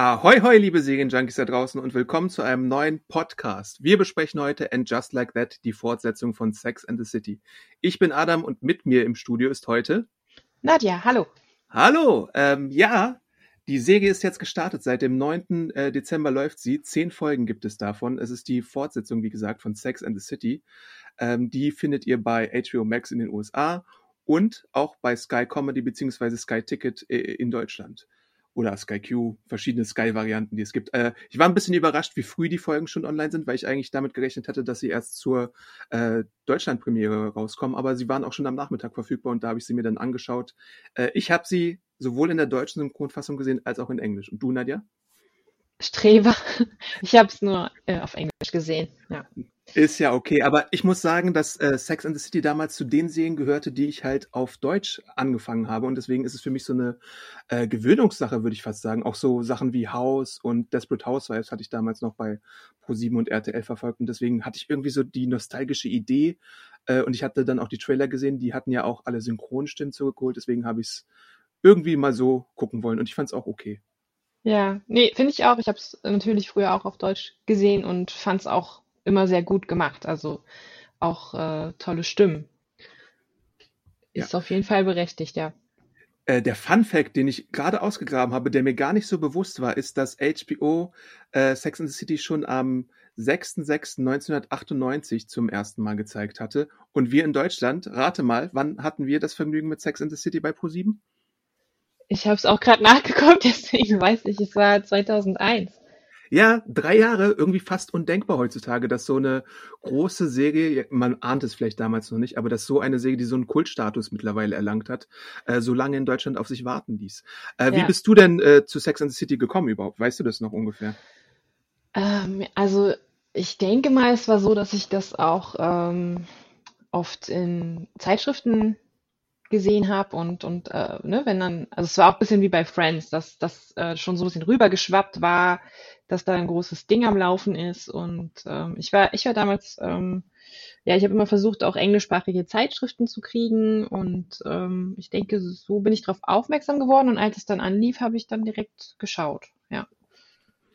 Ahoi, hoi, liebe Serienjunkies da draußen und willkommen zu einem neuen Podcast. Wir besprechen heute And Just Like That, die Fortsetzung von Sex and the City. Ich bin Adam und mit mir im Studio ist heute Nadja, hallo. Hallo, ähm, ja, die Serie ist jetzt gestartet. Seit dem 9. Äh, Dezember läuft sie. Zehn Folgen gibt es davon. Es ist die Fortsetzung, wie gesagt, von Sex and the City. Ähm, die findet ihr bei HBO Max in den USA und auch bei Sky Comedy beziehungsweise Sky Ticket äh, in Deutschland oder Sky Q, verschiedene Sky-Varianten, die es gibt. Äh, ich war ein bisschen überrascht, wie früh die Folgen schon online sind, weil ich eigentlich damit gerechnet hatte, dass sie erst zur äh, Deutschland-Premiere rauskommen, aber sie waren auch schon am Nachmittag verfügbar und da habe ich sie mir dann angeschaut. Äh, ich habe sie sowohl in der deutschen Synchronfassung gesehen als auch in Englisch. Und du, Nadja? Streber. Ich habe es nur äh, auf Englisch gesehen. Ja. Ist ja okay, aber ich muss sagen, dass äh, Sex and the City damals zu den Serien gehörte, die ich halt auf Deutsch angefangen habe und deswegen ist es für mich so eine äh, Gewöhnungssache, würde ich fast sagen. Auch so Sachen wie House und Desperate Housewives hatte ich damals noch bei Pro7 und RTL verfolgt und deswegen hatte ich irgendwie so die nostalgische Idee äh, und ich hatte dann auch die Trailer gesehen, die hatten ja auch alle Synchronstimmen zurückgeholt, deswegen habe ich es irgendwie mal so gucken wollen und ich fand es auch okay. Ja, nee, finde ich auch. Ich habe es natürlich früher auch auf Deutsch gesehen und fand es auch immer sehr gut gemacht. Also auch äh, tolle Stimmen. Ist ja. auf jeden Fall berechtigt, ja. Äh, der Fun Fact, den ich gerade ausgegraben habe, der mir gar nicht so bewusst war, ist, dass HBO äh, Sex and the City schon am 6.6.1998 zum ersten Mal gezeigt hatte. Und wir in Deutschland, rate mal, wann hatten wir das Vergnügen mit Sex and the City bei Pro7? Ich habe es auch gerade nachgeguckt, deswegen weiß ich, es war 2001. Ja, drei Jahre, irgendwie fast undenkbar heutzutage, dass so eine große Serie, man ahnt es vielleicht damals noch nicht, aber dass so eine Serie, die so einen Kultstatus mittlerweile erlangt hat, äh, so lange in Deutschland auf sich warten ließ. Äh, ja. Wie bist du denn äh, zu Sex and the City gekommen überhaupt? Weißt du das noch ungefähr? Ähm, also ich denke mal, es war so, dass ich das auch ähm, oft in Zeitschriften gesehen habe und, und äh, ne, wenn dann, also es war auch ein bisschen wie bei Friends, dass das äh, schon so ein bisschen rübergeschwappt war, dass da ein großes Ding am Laufen ist und ähm, ich war, ich war damals, ähm, ja, ich habe immer versucht, auch englischsprachige Zeitschriften zu kriegen und ähm, ich denke, so bin ich darauf aufmerksam geworden und als es dann anlief, habe ich dann direkt geschaut, ja.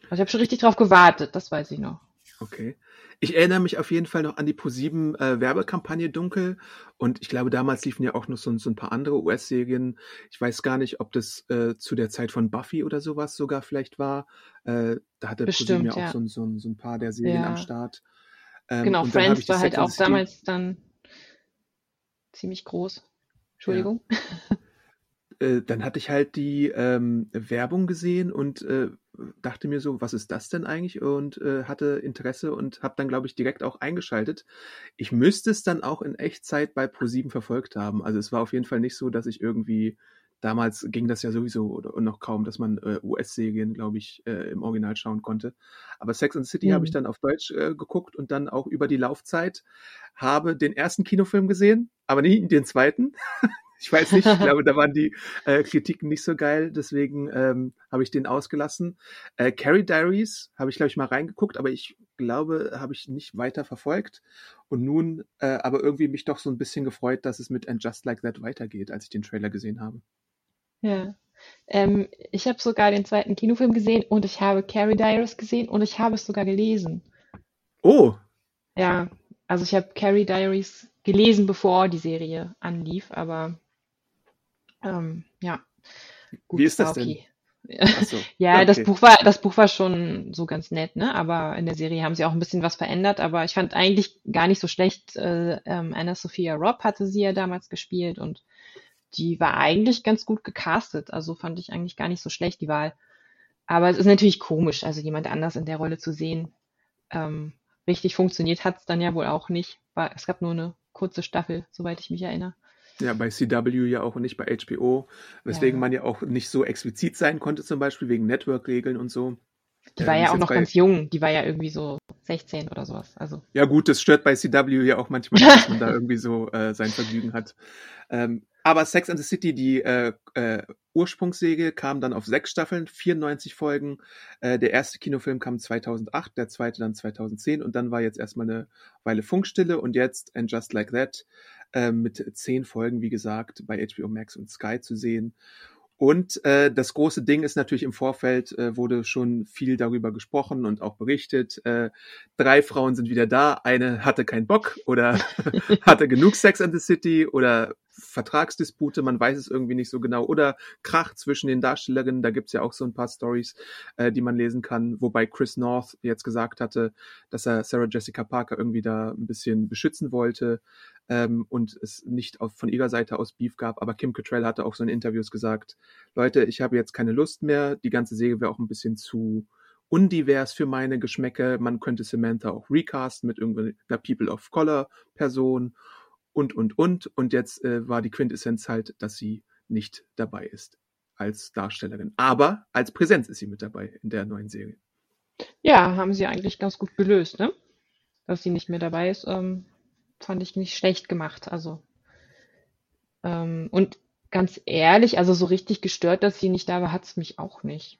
Also ich habe schon richtig drauf gewartet, das weiß ich noch. Okay. Ich erinnere mich auf jeden Fall noch an die ProSieben äh, Werbekampagne Dunkel und ich glaube, damals liefen ja auch noch so, so ein paar andere US-Serien. Ich weiß gar nicht, ob das äh, zu der Zeit von Buffy oder sowas sogar vielleicht war. Äh, da hatte ProSieben ja auch so, so, so, ein paar der Serien ja. am Start. Ähm, genau, Friends war halt auch damals dann ziemlich groß. Entschuldigung. Ja. Äh, dann hatte ich halt die ähm, Werbung gesehen und äh, dachte mir so, was ist das denn eigentlich? Und äh, hatte Interesse und habe dann, glaube ich, direkt auch eingeschaltet. Ich müsste es dann auch in Echtzeit bei ProSieben verfolgt haben. Also es war auf jeden Fall nicht so, dass ich irgendwie damals ging das ja sowieso oder noch kaum, dass man äh, US-Serien, glaube ich, äh, im Original schauen konnte. Aber Sex and the City mhm. habe ich dann auf Deutsch äh, geguckt und dann auch über die Laufzeit habe den ersten Kinofilm gesehen, aber nie den zweiten. Ich weiß nicht, ich glaube, da waren die äh, Kritiken nicht so geil, deswegen ähm, habe ich den ausgelassen. Äh, Carrie Diaries habe ich, glaube ich, mal reingeguckt, aber ich glaube, habe ich nicht weiter verfolgt. Und nun äh, aber irgendwie mich doch so ein bisschen gefreut, dass es mit And Just Like That weitergeht, als ich den Trailer gesehen habe. Ja. Ähm, ich habe sogar den zweiten Kinofilm gesehen und ich habe Carrie Diaries gesehen und ich habe es sogar gelesen. Oh. Ja, also ich habe Carrie Diaries gelesen, bevor die Serie anlief, aber ähm, ja. Gut, Wie ist das okay. denn? So. ja, okay. das Buch war, das Buch war schon so ganz nett, ne? Aber in der Serie haben sie auch ein bisschen was verändert. Aber ich fand eigentlich gar nicht so schlecht. Äh, ähm, Anna Sophia Robb hatte sie ja damals gespielt und die war eigentlich ganz gut gecastet. Also fand ich eigentlich gar nicht so schlecht die Wahl. Aber es ist natürlich komisch, also jemand anders in der Rolle zu sehen. Ähm, richtig funktioniert hat es dann ja wohl auch nicht. War, es gab nur eine kurze Staffel, soweit ich mich erinnere. Ja, bei CW ja auch und nicht bei HBO, weswegen Ja. man ja auch nicht so explizit sein konnte, zum Beispiel wegen Network-Regeln und so. Die war Ähm, ja auch noch bei, ganz jung. Die war ja irgendwie so 16 oder sowas. Also. ja gut, das stört bei CW ja auch manchmal, dass man da irgendwie so äh, sein Vergnügen hat. Ähm, aber Sex and the City, die äh, äh, Ursprungsserie, kam dann auf sechs Staffeln, 94 Folgen. Äh, der erste Kinofilm kam 2008, der zweite dann 2010 und dann war jetzt erstmal eine Weile Funkstille und jetzt And Just Like That äh, mit zehn Folgen, wie gesagt, bei HBO Max und Sky zu sehen. Und äh, das große Ding ist natürlich im Vorfeld, äh, wurde schon viel darüber gesprochen und auch berichtet. Äh, drei Frauen sind wieder da. Eine hatte keinen Bock oder hatte genug Sex in the City oder Vertragsdispute, man weiß es irgendwie nicht so genau. Oder Krach zwischen den Darstellerinnen, da gibt's ja auch so ein paar Stories, äh, die man lesen kann. Wobei Chris North jetzt gesagt hatte, dass er Sarah Jessica Parker irgendwie da ein bisschen beschützen wollte ähm, und es nicht auf, von ihrer Seite aus Beef gab. Aber Kim Cattrall hatte auch so in Interviews gesagt, Leute, ich habe jetzt keine Lust mehr. Die ganze Serie wäre auch ein bisschen zu undivers für meine Geschmäcke. Man könnte Samantha auch recasten mit irgendeiner People of Color Person und, und, und. Und jetzt äh, war die Quintessenz halt, dass sie nicht dabei ist als Darstellerin. Aber als Präsenz ist sie mit dabei in der neuen Serie. Ja, haben sie eigentlich ganz gut gelöst, ne? Dass sie nicht mehr dabei ist, ähm, fand ich nicht schlecht gemacht. Also, ähm, und ganz ehrlich, also so richtig gestört, dass sie nicht da war, hat's mich auch nicht.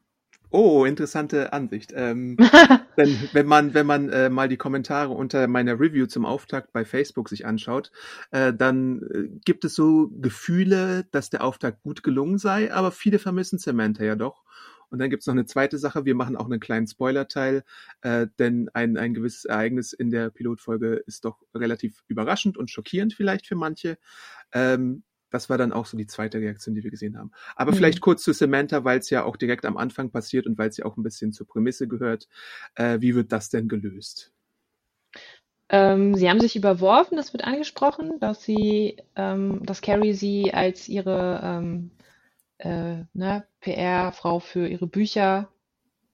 Oh, interessante Ansicht. Ähm, denn wenn man, wenn man äh, mal die Kommentare unter meiner Review zum Auftakt bei Facebook sich anschaut, äh, dann äh, gibt es so Gefühle, dass der Auftakt gut gelungen sei, aber viele vermissen Samantha ja doch. Und dann gibt's noch eine zweite Sache, wir machen auch einen kleinen Spoiler-Teil, äh, denn ein, ein gewisses Ereignis in der Pilotfolge ist doch relativ überraschend und schockierend vielleicht für manche. Ähm, das war dann auch so die zweite Reaktion, die wir gesehen haben. Aber Hm. vielleicht kurz zu Samantha, weil es ja auch direkt am Anfang passiert und weil es ja auch ein bisschen zur Prämisse gehört. Äh, wie wird das denn gelöst? Ähm, sie haben sich überworfen, das wird angesprochen, dass sie, ähm, dass Carrie sie als ihre ähm, äh, ne, PR-Frau für ihre Bücher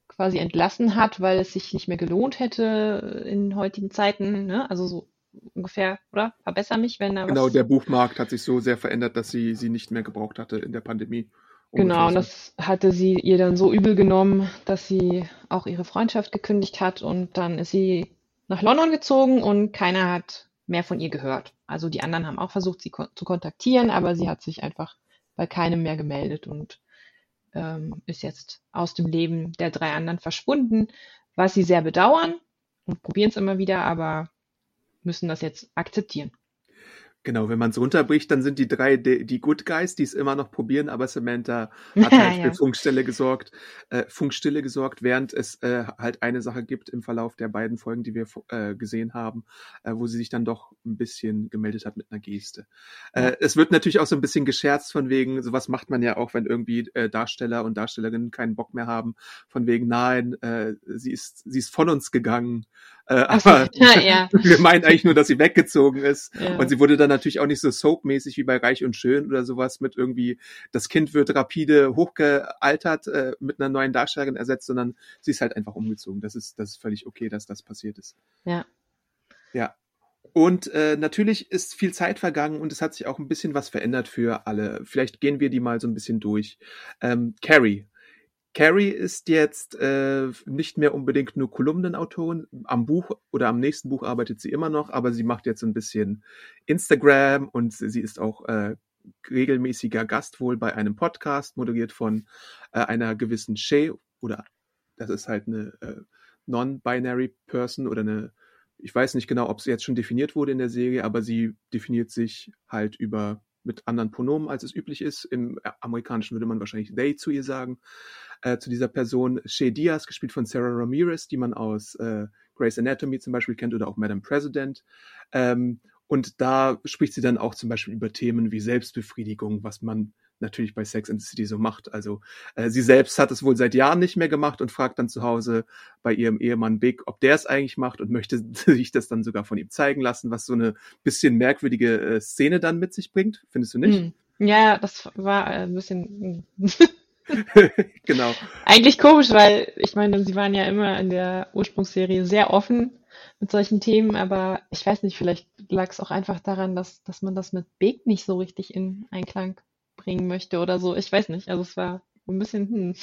quasi entlassen hat, weil es sich nicht mehr gelohnt hätte in heutigen Zeiten, ne? Also so ungefähr, oder? Verbessere mich, wenn da Genau, der Buchmarkt hat sich so sehr verändert, dass sie sie nicht mehr gebraucht hatte in der Pandemie. Genau, und das hatte sie ihr dann so übel genommen, dass sie auch ihre Freundschaft gekündigt hat und dann ist sie nach London gezogen und keiner hat mehr von ihr gehört. Also die anderen haben auch versucht, sie kon zu kontaktieren, aber sie hat sich einfach bei keinem mehr gemeldet und ähm, ist jetzt aus dem Leben der drei anderen verschwunden, was sie sehr bedauern und probieren es immer wieder, aber müssen das jetzt akzeptieren. Genau, wenn man es runterbricht, dann sind die drei die, die Good Guys, die es immer noch probieren, aber Samantha hat halt für Ja. Funkstelle gesorgt, äh, Funkstille gesorgt, während es äh, halt eine Sache gibt im Verlauf der beiden Folgen, die wir äh, gesehen haben, äh, wo sie sich dann doch ein bisschen gemeldet hat mit einer Geste. Äh, es wird natürlich auch so ein bisschen gescherzt von wegen, sowas macht man ja auch, wenn irgendwie äh, Darsteller und Darstellerinnen keinen Bock mehr haben, von wegen, nein, äh, sie ist sie ist von uns gegangen. Äh, so, aber ja, ja. wir meinen eigentlich nur, dass sie weggezogen ist. Ja. Und sie wurde dann natürlich auch nicht so soapmäßig wie bei Reich und Schön oder sowas mit irgendwie, das Kind wird rapide hochgealtert, äh, mit einer neuen Darstellerin ersetzt, sondern sie ist halt einfach umgezogen. Das ist, das ist völlig okay, dass das passiert ist. Ja. Ja. Und äh, natürlich ist viel Zeit vergangen und es hat sich auch ein bisschen was verändert für alle. Vielleicht gehen wir die mal so ein bisschen durch. Ähm, Carrie. Carrie ist jetzt äh, nicht mehr unbedingt nur Kolumnenautorin. Am Buch oder am nächsten Buch arbeitet sie immer noch, aber sie macht jetzt ein bisschen Instagram und sie ist auch äh, regelmäßiger Gast wohl bei einem Podcast, moderiert von äh, einer gewissen Shay oder das ist halt eine äh, non-binary Person oder eine, ich weiß nicht genau, ob sie jetzt schon definiert wurde in der Serie, aber sie definiert sich halt über mit anderen Pronomen, als es üblich ist. Im Amerikanischen würde man wahrscheinlich they zu ihr sagen. Äh, zu dieser Person Shay Diaz, gespielt von Sarah Ramirez, die man aus äh, Grey's Anatomy zum Beispiel kennt oder auch Madam President. Ähm, und da spricht sie dann auch zum Beispiel über Themen wie Selbstbefriedigung, was man natürlich bei Sex and the City so macht. Also äh, sie selbst hat es wohl seit Jahren nicht mehr gemacht und fragt dann zu Hause bei ihrem Ehemann Big, ob der es eigentlich macht und möchte sich das dann sogar von ihm zeigen lassen, was so eine bisschen merkwürdige äh, Szene dann mit sich bringt. Findest du nicht? Hm. Ja, das war ein bisschen hm. genau. eigentlich komisch, weil ich meine, sie waren ja immer in der Ursprungsserie sehr offen mit solchen Themen, aber ich weiß nicht, vielleicht lag es auch einfach daran, dass, dass man das mit Big nicht so richtig in Einklang bringen möchte oder so. Ich weiß nicht. Also es war ein bisschen, hm.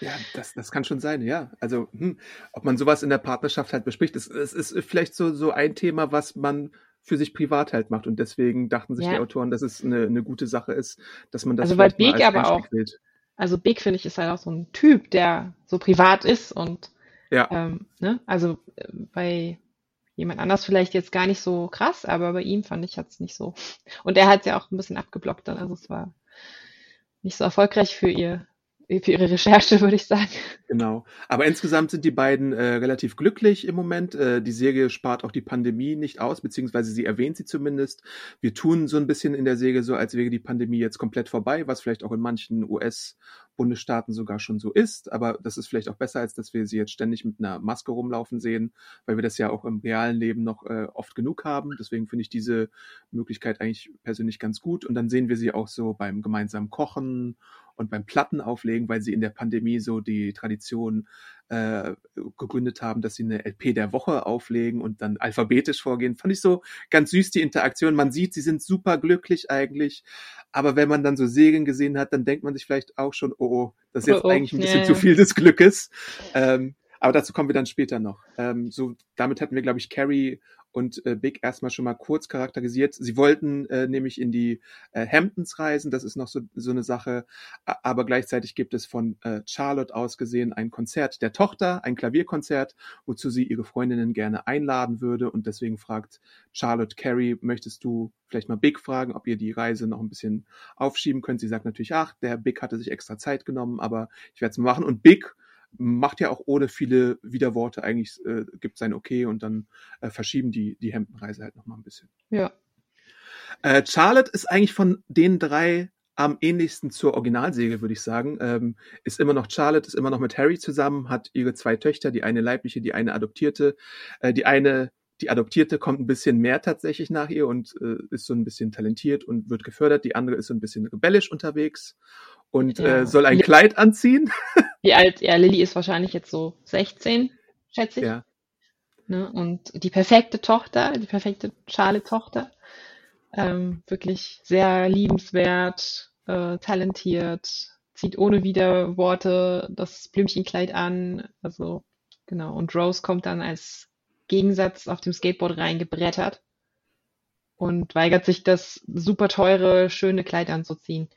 Ja, das, das kann schon sein, ja. Also, hm, ob man sowas in der Partnerschaft halt bespricht, es, ist vielleicht so, so ein Thema, was man für sich privat halt macht. Und deswegen dachten sich ja. die Autoren, dass es eine, eine gute Sache ist, dass man das Also weil Big aber auch, wählt. also Big finde ich ist halt auch so ein Typ, der so privat ist und ja. Ähm, ne? Also äh, bei jemand anders vielleicht jetzt gar nicht so krass, aber bei ihm fand ich es nicht so. Und er hat es ja auch ein bisschen abgeblockt dann. Also es war nicht so erfolgreich für ihr für ihre Recherche, würde ich sagen. Genau. Aber insgesamt sind die beiden äh, relativ glücklich im Moment. Äh, die Serie spart auch die Pandemie nicht aus, beziehungsweise sie erwähnt sie zumindest. Wir tun so ein bisschen in der Serie so, als wäre die Pandemie jetzt komplett vorbei, was vielleicht auch in manchen US-Bundesstaaten sogar schon so ist. Aber das ist vielleicht auch besser, als dass wir sie jetzt ständig mit einer Maske rumlaufen sehen, weil wir das ja auch im realen Leben noch äh, oft genug haben. Deswegen finde ich diese Möglichkeit eigentlich persönlich ganz gut. Und dann sehen wir sie auch so beim gemeinsamen Kochen und beim Plattenauflegen, weil sie in der Pandemie so die Tradition äh, gegründet haben, dass sie eine LP der Woche auflegen und dann alphabetisch vorgehen. Fand ich so ganz süß, die Interaktion. Man sieht, sie sind super glücklich eigentlich. Aber wenn man dann so Serien gesehen hat, dann denkt man sich vielleicht auch schon, oh, oh das ist jetzt oh, oh, eigentlich ein bisschen zu viel des Glückes. Ähm, aber dazu kommen wir dann später noch. Ähm, so, damit hatten wir, glaube ich, Carrie und äh, Big erstmal schon mal kurz charakterisiert. Sie wollten äh, nämlich in die äh, Hamptons reisen, das ist noch so, so eine Sache, aber gleichzeitig gibt es von äh, Charlotte aus gesehen ein Konzert der Tochter, ein Klavierkonzert, wozu sie ihre Freundinnen gerne einladen würde und deswegen fragt Charlotte Carrie, möchtest du vielleicht mal Big fragen, ob ihr die Reise noch ein bisschen aufschieben könnt? Sie sagt natürlich, ach, der Big hatte sich extra Zeit genommen, aber ich werde es mal machen und Big macht ja auch ohne viele Widerworte eigentlich, äh, gibt sein Okay und dann äh, verschieben die, die Hemdenreise halt nochmal ein bisschen. Ja. Äh, Charlotte ist eigentlich von den drei am ähnlichsten zur Originalsäge, würde ich sagen. Ähm, ist immer noch Charlotte, ist immer noch mit Harry zusammen, hat ihre zwei Töchter, die eine leibliche, die eine adoptierte. Äh, die eine, die adoptierte, kommt ein bisschen mehr tatsächlich nach ihr und äh, ist so ein bisschen talentiert und wird gefördert. Die andere ist so ein bisschen rebellisch unterwegs und ja. äh, soll ein Kleid anziehen. Wie alt? Ja, Lilly ist wahrscheinlich jetzt so 16, schätze ich. Ja. Ne? Und die perfekte Tochter, die perfekte Charlie-Tochter. Ähm, wirklich sehr liebenswert, äh, talentiert, zieht ohne Widerworte das Blümchenkleid an. Also, genau. Und Rose kommt dann als Gegensatz auf dem Skateboard reingebrettert und weigert sich, das super teure, schöne Kleid anzuziehen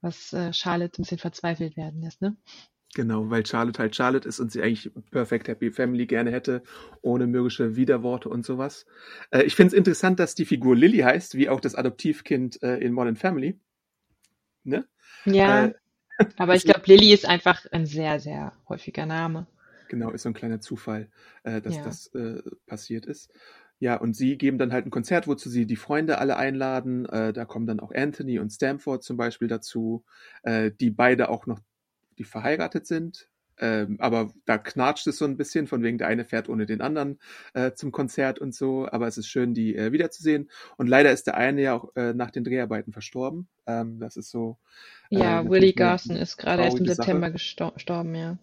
was äh, Charlotte ein bisschen verzweifelt werden lässt, ne? Genau, weil Charlotte halt Charlotte ist und sie eigentlich Perfect Happy Family gerne hätte, ohne mürrische Widerworte und sowas. Äh, ich finde es interessant, dass die Figur Lily heißt, wie auch das Adoptivkind äh, in Modern Family. Ne? Ja, äh, aber ich glaube, Lily ist einfach ein sehr, sehr häufiger Name. Genau, ist so ein kleiner Zufall, äh, dass ja. das äh, passiert ist. Ja, und sie geben dann halt ein Konzert, wozu sie die Freunde alle einladen. Äh, da kommen dann auch Anthony und Stamford zum Beispiel dazu, äh, die beide auch noch, die verheiratet sind. Ähm, aber da knatscht es so ein bisschen, von wegen der eine fährt ohne den anderen äh, zum Konzert und so. Aber es ist schön, die äh, wiederzusehen. Und leider ist der eine ja auch äh, nach den Dreharbeiten verstorben. Ähm, das ist so. Äh, ja, Willie Garson ist gerade erst im September gestorben, ja.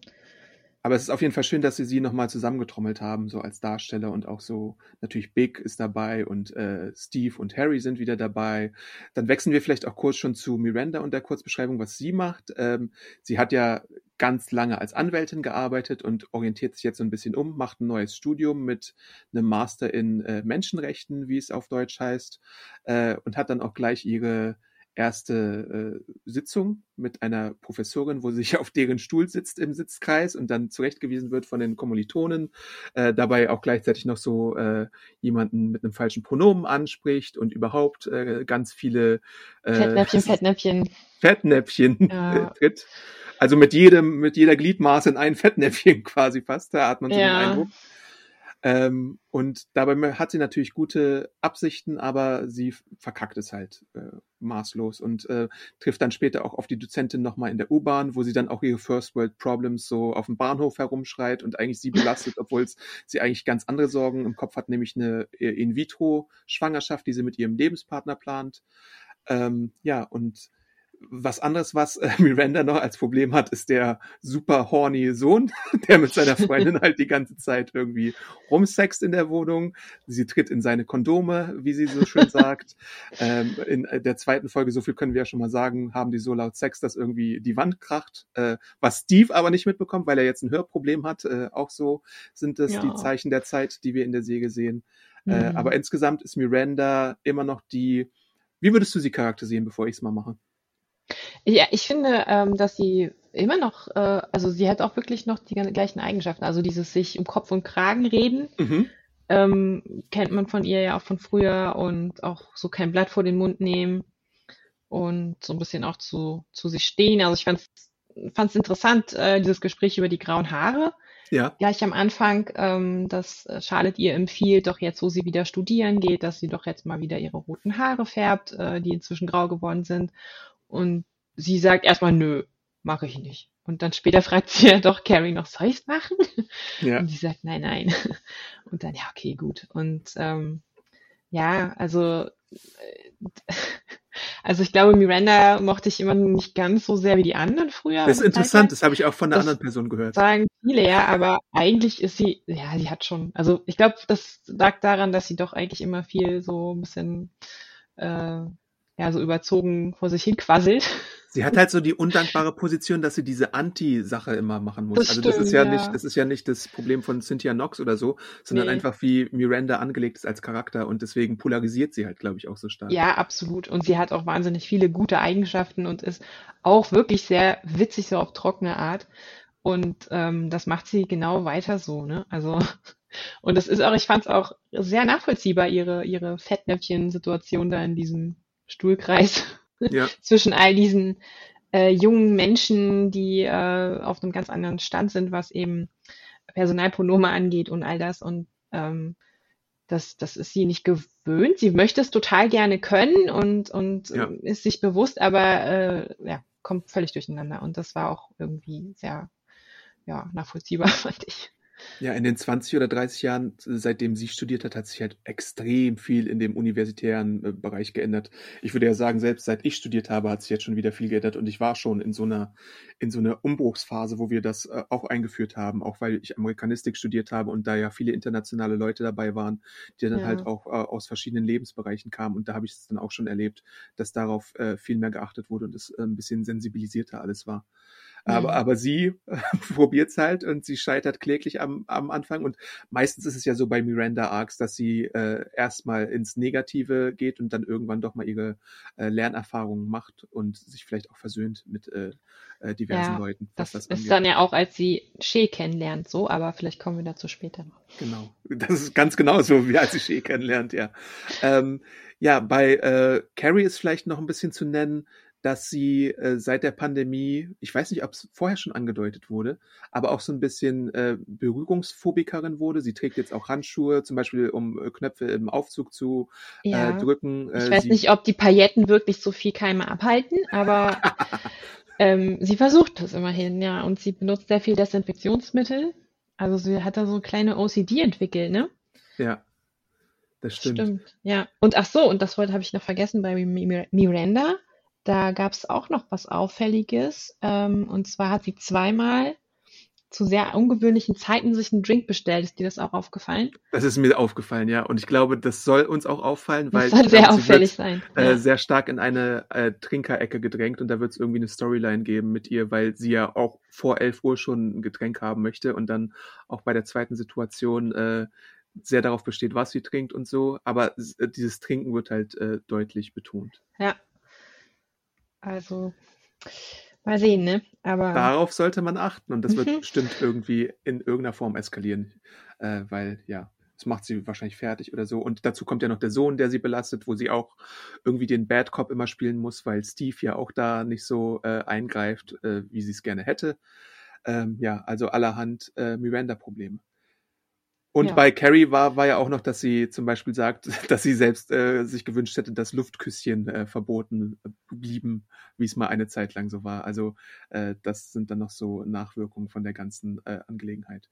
Aber es ist auf jeden Fall schön, dass sie sie nochmal zusammengetrommelt haben, so als Darsteller und auch so, natürlich Big ist dabei und äh, Steve und Harry sind wieder dabei. Dann wechseln wir vielleicht auch kurz schon zu Miranda und der Kurzbeschreibung, was sie macht. Ähm, sie hat ja ganz lange als Anwältin gearbeitet und orientiert sich jetzt so ein bisschen um, macht ein neues Studium mit einem Master in äh, Menschenrechten, wie es auf Deutsch heißt, äh, und hat dann auch gleich ihre erste äh, Sitzung mit einer Professorin, wo sie sich auf deren Stuhl sitzt im Sitzkreis und dann zurechtgewiesen wird von den Kommilitonen, äh, dabei auch gleichzeitig noch so äh, jemanden mit einem falschen Pronomen anspricht und überhaupt äh, ganz viele äh, Fettnäpfchen, Fettnäpfchen. Fettnäpfchen ja. tritt. Also mit jedem, mit jeder Gliedmaße in ein Fettnäpfchen quasi fast, da hat man so ja. den Eindruck. Ähm, und dabei hat sie natürlich gute Absichten, aber sie verkackt es halt äh, maßlos und äh, trifft dann später auch auf die Dozentin nochmal in der U-Bahn, wo sie dann auch ihre First World Problems so auf dem Bahnhof herumschreit und eigentlich sie belastet, obwohl sie eigentlich ganz andere Sorgen im Kopf hat, nämlich eine äh, In-vitro-Schwangerschaft, die sie mit ihrem Lebenspartner plant. Ähm, ja, und was anderes, was äh, Miranda noch als Problem hat, ist der super horny Sohn, der mit seiner Freundin halt die ganze Zeit irgendwie rumsext in der Wohnung. Sie tritt in seine Kondome, wie sie so schön sagt. ähm, in der zweiten Folge, so viel können wir ja schon mal sagen, haben die so laut Sex, dass irgendwie die Wand kracht. Äh, was Steve aber nicht mitbekommt, weil er jetzt ein Hörproblem hat. Äh, auch so sind es ja. die Zeichen der Zeit, die wir in der Säge sehen. Äh, mhm. Äh, aber insgesamt ist Miranda immer noch die, wie würdest du sie charakterisieren, bevor ich es mal mache? Ja, ich finde, ähm, dass sie immer noch, äh, also sie hat auch wirklich noch die gleichen Eigenschaften. Also dieses sich um Kopf und Kragen reden, mhm. ähm, kennt man von ihr ja auch von früher und auch so kein Blatt vor den Mund nehmen und so ein bisschen auch zu, zu sich stehen. Also ich fand es interessant, äh, dieses Gespräch über die grauen Haare. Ja. Gleich am Anfang, ähm, dass Charlotte ihr empfiehlt, doch jetzt, wo sie wieder studieren geht, dass sie doch jetzt mal wieder ihre roten Haare färbt, äh, die inzwischen grau geworden sind. Und sie sagt erstmal, nö, mache ich nicht. Und dann später fragt sie ja doch Carrie noch, soll ich's machen? Ja. Und sie sagt, nein, nein. Und dann, ja, okay, gut. Und ähm, ja, also, äh, also ich glaube, Miranda mochte ich immer nicht ganz so sehr wie die anderen früher. Das ist interessant, das habe ich auch von einer das anderen Person gehört. Sagen viele, ja, aber eigentlich ist sie, ja, sie hat schon, also ich glaube, das lag daran, dass sie doch eigentlich immer viel so ein bisschen äh, ja, so überzogen vor sich hin quasselt. Sie hat halt so die undankbare Position, dass sie diese Anti-Sache immer machen muss. Das also das ist ja, ja, nicht, das ist ja nicht das Problem von Cynthia Knox oder so, sondern nee. einfach wie Miranda angelegt ist als Charakter und deswegen polarisiert sie halt, glaube ich, auch so stark. Ja, absolut. Und sie hat auch wahnsinnig viele gute Eigenschaften und ist auch wirklich sehr witzig, so auf trockene Art. Und ähm, das macht sie genau weiter so, ne? Also und es ist auch, ich fand es auch sehr nachvollziehbar, ihre, ihre Fettnäpfchen-Situation da in diesem Stuhlkreis ja. zwischen all diesen äh, jungen Menschen, die äh, auf einem ganz anderen Stand sind, was eben Personalpronome angeht und all das. Und ähm, das, das ist sie nicht gewöhnt. Sie möchte es total gerne können und, und ja. ist sich bewusst, aber äh, ja, kommt völlig durcheinander. Und das war auch irgendwie sehr ja, nachvollziehbar, fand ich. Ja, in den 20 oder 30 Jahren, seitdem sie studiert hat, hat sich halt extrem viel in dem universitären äh, Bereich geändert. Ich würde ja sagen, selbst seit ich studiert habe, hat sich jetzt schon wieder viel geändert und ich war schon in so einer, in so einer Umbruchsphase, wo wir das äh, auch eingeführt haben, auch weil ich Amerikanistik studiert habe und da ja viele internationale Leute dabei waren, die dann ja. halt auch äh, aus verschiedenen Lebensbereichen kamen und da habe ich es dann auch schon erlebt, dass darauf viel mehr geachtet wurde und es ein bisschen sensibilisierter alles war. Aber, mhm. aber sie probiert es halt und sie scheitert kläglich am, am Anfang. Und meistens ist es ja so bei Miranda Arcs, dass sie äh, erstmal ins Negative geht und dann irgendwann doch mal ihre äh, Lernerfahrungen macht und sich vielleicht auch versöhnt mit äh, äh, diversen ja, Leuten. das, das ist dann ja auch, als sie Shea kennenlernt, so, aber vielleicht kommen wir dazu später noch. Genau, das ist ganz genau so, wie als sie Shea kennenlernt, ja. Ähm, ja, bei äh, Carrie ist vielleicht noch ein bisschen zu nennen, dass sie äh, seit der Pandemie, ich weiß nicht, ob es vorher schon angedeutet wurde, aber auch so ein bisschen äh, Berührungsphobikerin wurde. Sie trägt jetzt auch Handschuhe, zum Beispiel um äh, Knöpfe im Aufzug zu äh, ja. äh, drücken. ich weiß nicht, ob die Pailletten wirklich so viel Keime abhalten, aber ähm, sie versucht das immerhin, ja. Und sie benutzt sehr viel Desinfektionsmittel. Also sie hat da so eine kleine OCD entwickelt, ne? Ja. Das stimmt. Stimmt, ja. Und ach so, und das wollte habe ich noch vergessen bei Miranda da gab es auch noch was Auffälliges. Ähm, und zwar hat sie zweimal zu sehr ungewöhnlichen Zeiten sich einen Drink bestellt. Ist dir das auch aufgefallen? Das ist mir aufgefallen, ja. Und ich glaube, das soll uns auch auffallen, weil das soll sehr auffällig wird, sein. Äh, ja. Sehr stark in eine äh, Trinkerecke gedrängt und da wird es irgendwie eine Storyline geben mit ihr, weil sie ja auch vor 11 Uhr schon ein Getränk haben möchte und dann auch bei der zweiten Situation äh, sehr darauf besteht, was sie trinkt und so. Aber äh, dieses Trinken wird halt äh, deutlich betont. Ja, also mal sehen, ne? Aber Darauf sollte man achten und das wird mhm. bestimmt irgendwie in irgendeiner Form eskalieren, äh, weil ja, das macht sie wahrscheinlich fertig oder so. Und dazu kommt ja noch der Sohn, der sie belastet, wo sie auch irgendwie den Bad Cop immer spielen muss, weil Steve ja auch da nicht so äh, eingreift, äh, wie sie es gerne hätte. Ähm, ja, also allerhand äh, Miranda-Probleme. Und ja. bei Carrie war, war ja auch noch, dass sie zum Beispiel sagt, dass sie selbst äh, sich gewünscht hätte, dass Luftküsschen äh, verboten blieben, wie es mal eine Zeit lang so war. Also äh, das sind dann noch so Nachwirkungen von der ganzen äh, Angelegenheit.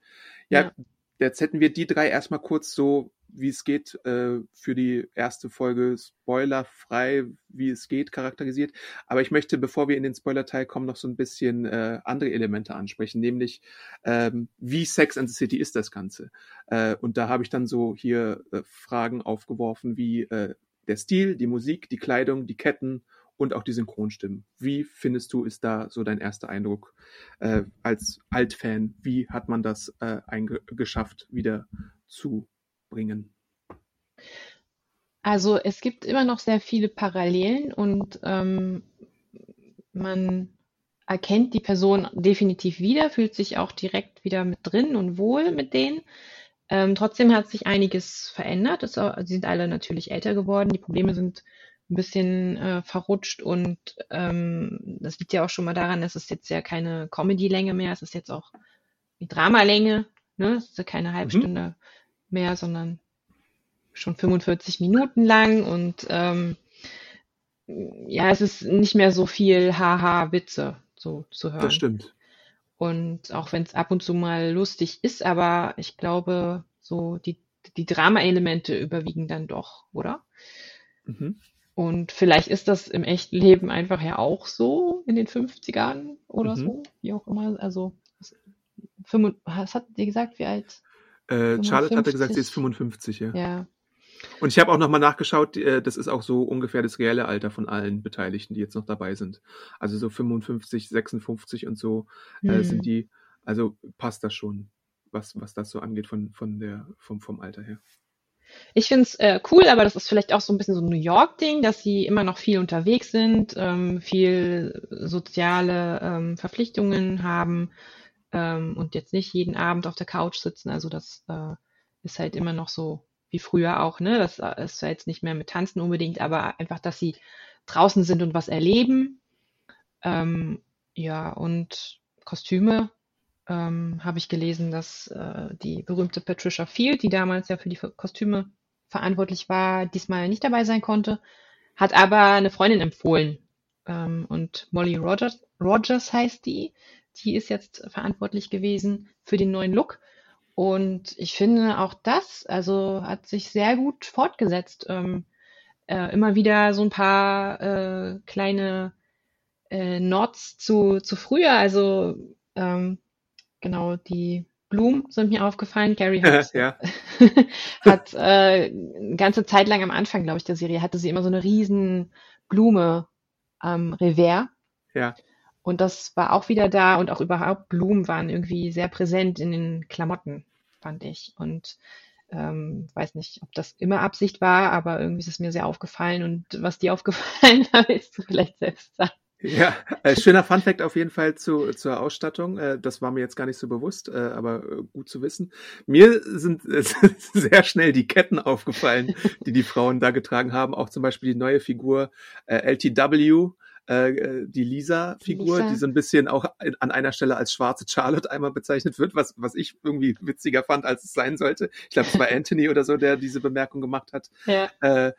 Ja, ja, jetzt hätten wir die drei erstmal kurz so, wie es geht, äh, für die erste Folge spoilerfrei, wie es geht, charakterisiert. Aber ich möchte, bevor wir in den Spoiler-Teil kommen, noch so ein bisschen äh, andere Elemente ansprechen, nämlich ähm, wie Sex and the City ist das Ganze. Äh, und da habe ich dann so hier äh, Fragen aufgeworfen wie äh, der Stil, die Musik, die Kleidung, die Ketten und auch die Synchronstimmen. Wie findest du, ist da so dein erster Eindruck äh, als Altfan? Wie hat man das äh, geschafft, wieder zu bringen? Also es gibt immer noch sehr viele Parallelen und ähm, man erkennt die Person definitiv wieder, fühlt sich auch direkt wieder mit drin und wohl mit denen. Ähm, trotzdem hat sich einiges verändert. Es, sie sind alle natürlich älter geworden. Die Probleme sind ein bisschen äh, verrutscht und ähm, das liegt ja auch schon mal daran, es ist jetzt ja keine Comedy-Länge mehr, es ist jetzt auch die Dramalänge, ne? Es ist ja keine halbe mhm. Stunde mehr, sondern schon 45 Minuten lang und ähm, ja, es ist nicht mehr so viel Haha-Witze so zu hören. Das stimmt. Und auch wenn es ab und zu mal lustig ist, aber ich glaube, so die, die Drama-Elemente überwiegen dann doch, oder? Mhm. Und vielleicht ist das im echten Leben einfach ja auch so in den 50ern oder mhm. so, wie auch immer. Also, was hat die gesagt, wie alt? Äh, Charlotte hatte gesagt, sie ist 55, ja. Ja. Und ich habe auch nochmal nachgeschaut, äh, das ist auch so ungefähr das reelle Alter von allen Beteiligten, die jetzt noch dabei sind. Also so 55, 56 und so äh, mhm. sind die, also passt das schon, was, was das so angeht von, von der, vom, vom Alter her. Ich finde es äh, cool, aber das ist vielleicht auch so ein bisschen so ein New York-Ding, dass sie immer noch viel unterwegs sind, ähm, viel soziale ähm, Verpflichtungen haben ähm, und jetzt nicht jeden Abend auf der Couch sitzen. Also das äh, ist halt immer noch so wie früher auch, ne? Das äh, ist ja jetzt nicht mehr mit Tanzen unbedingt, aber einfach, dass sie draußen sind und was erleben. Ähm, ja, und Kostüme ähm, habe ich gelesen, dass äh, die berühmte Patricia Field, die damals ja für die Kostüme verantwortlich war, diesmal nicht dabei sein konnte, hat aber eine Freundin empfohlen. Ähm, und Molly Rogers, Rogers heißt die. Die ist jetzt verantwortlich gewesen für den neuen Look. Und ich finde auch das, also hat sich sehr gut fortgesetzt. Ähm, äh, immer wieder so ein paar äh, kleine äh, Nods zu, zu früher. Also ähm, genau, die Blumen sind mir aufgefallen. Gary hat, ja. hat äh, eine ganze Zeit lang am Anfang, glaube ich, der Serie, hatte sie immer so eine riesen Blume am Revers. Ja. Und das war auch wieder da und auch überhaupt Blumen waren irgendwie sehr präsent in den Klamotten, fand ich. Und ähm, weiß nicht, ob das immer Absicht war, aber irgendwie ist es mir sehr aufgefallen und was dir aufgefallen hat, ist du vielleicht selbst sagen. Ja, äh, schöner Funfact auf jeden Fall zu, zur Ausstattung. Äh, das war mir jetzt gar nicht so bewusst, äh, aber äh, gut zu wissen. Mir sind äh, sehr schnell die Ketten aufgefallen, die die Frauen da getragen haben. Auch zum Beispiel die neue Figur äh, LTW, äh, die Lisa-Figur, Lisa. die so ein bisschen auch an einer Stelle als schwarze Charlotte einmal bezeichnet wird, was, was ich irgendwie witziger fand, als es sein sollte. Ich glaube, es war Anthony oder so, der diese Bemerkung gemacht hat. Ja. Äh,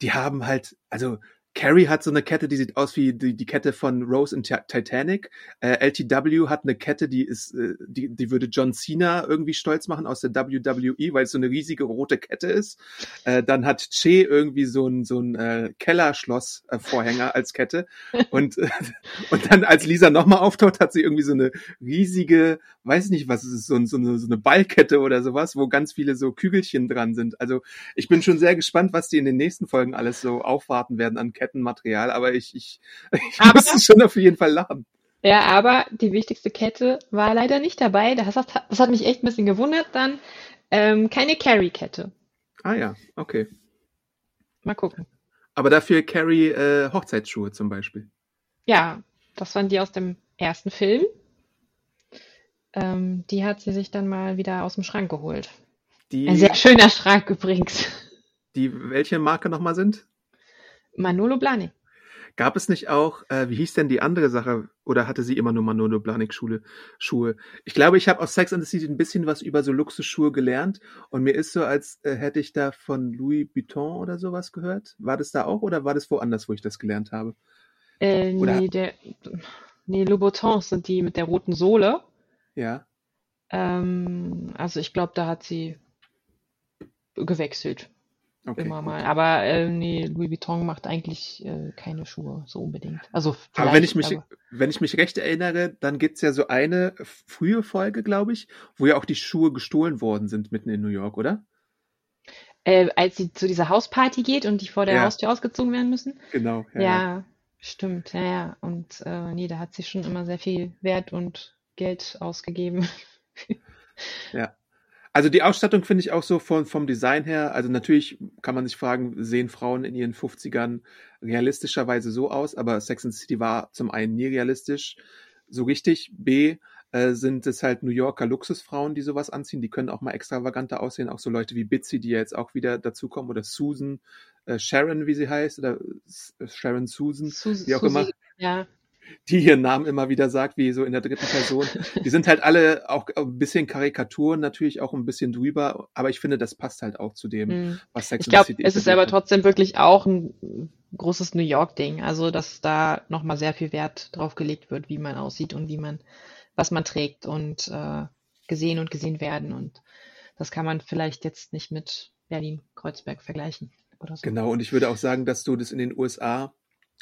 die haben halt, also Carrie hat so eine Kette, die sieht aus wie die, die Kette von Rose in Titanic. Äh, LTW hat eine Kette, die ist, äh, die, die würde John Cena irgendwie stolz machen aus der WWE, weil es so eine riesige rote Kette ist. Äh, dann hat Che irgendwie so ein, so ein äh, Kellerschloss-Vorhänger äh, als Kette. Und, äh, und dann, als Lisa nochmal auftaucht, hat sie irgendwie so eine riesige, weiß nicht was es ist, so, so, eine, so eine Ballkette oder sowas, wo ganz viele so Kügelchen dran sind. Also ich bin schon sehr gespannt, was die in den nächsten Folgen alles so aufwarten werden an Ketten. Kettenmaterial, aber ich, ich, ich aber, musste schon auf jeden Fall lachen. Ja, aber die wichtigste Kette war leider nicht dabei. Das hat, das hat mich echt ein bisschen gewundert dann. Ähm, keine Carry-Kette. Ah ja, okay. Mal gucken. Aber dafür Carrie äh, Hochzeitsschuhe zum Beispiel. Ja, das waren die aus dem ersten Film. Ähm, die hat sie sich dann mal wieder aus dem Schrank geholt. Die, Ein sehr schöner Schrank übrigens. Die welche Marke nochmal sind? Manolo Blahnik. Gab es nicht auch, äh, wie hieß denn die andere Sache, oder hatte sie immer nur Manolo Blahnik Schule, Schuhe? Ich glaube, ich habe aus Sex and the City ein bisschen was über so Luxusschuhe gelernt und mir ist so, als äh, hätte ich da von Louis Vuitton oder sowas gehört. War das da auch oder war das woanders, wo ich das gelernt habe? Äh, nee, der, nee, Louboutins sind die mit der roten Sohle. Ja. Ähm, also ich glaube, da hat sie gewechselt. Okay, Immer gut. mal. Aber äh, nee, Louis Vuitton macht eigentlich äh, keine Schuhe so unbedingt. Also Aber wenn ich mich, aber wenn ich mich recht erinnere, dann gibt's ja so eine frühe Folge, glaube ich, wo ja auch die Schuhe gestohlen worden sind mitten in New York, oder? äh, als sie zu dieser Hausparty geht und die vor der Ja, Haustür ausgezogen werden müssen. genau, ja, ja. Ja, stimmt, ja, ja. Und äh, nee, da hat sie schon immer sehr viel Wert und Geld ausgegeben. Ja. Also die Ausstattung finde ich auch so von, vom Design her, also natürlich kann man sich fragen, sehen Frauen in ihren 50ern realistischerweise so aus, aber Sex and the City war zum einen nie realistisch, so richtig. B, äh, sind es halt New Yorker Luxusfrauen, die sowas anziehen, die können auch mal extravaganter aussehen, auch so Leute wie Bitsy, die ja jetzt auch wieder dazukommen, oder Susan, äh, Sharon, wie sie heißt, oder Sharon Susan, Sus wie auch immer. Susi, ja, die ihren Namen immer wieder sagt, wie so in der dritten Person. Die sind halt alle auch ein bisschen Karikaturen, natürlich auch ein bisschen drüber, aber ich finde, das passt halt auch zu dem, hm. was Sex Ich City es ist aber trotzdem wirklich auch ein großes New York-Ding. Also, dass da nochmal sehr viel Wert drauf gelegt wird, wie man aussieht und wie man, was man trägt und äh, gesehen und gesehen werden. Und das kann man vielleicht jetzt nicht mit Berlin-Kreuzberg vergleichen so. Genau, und ich würde auch sagen, dass du das in den USA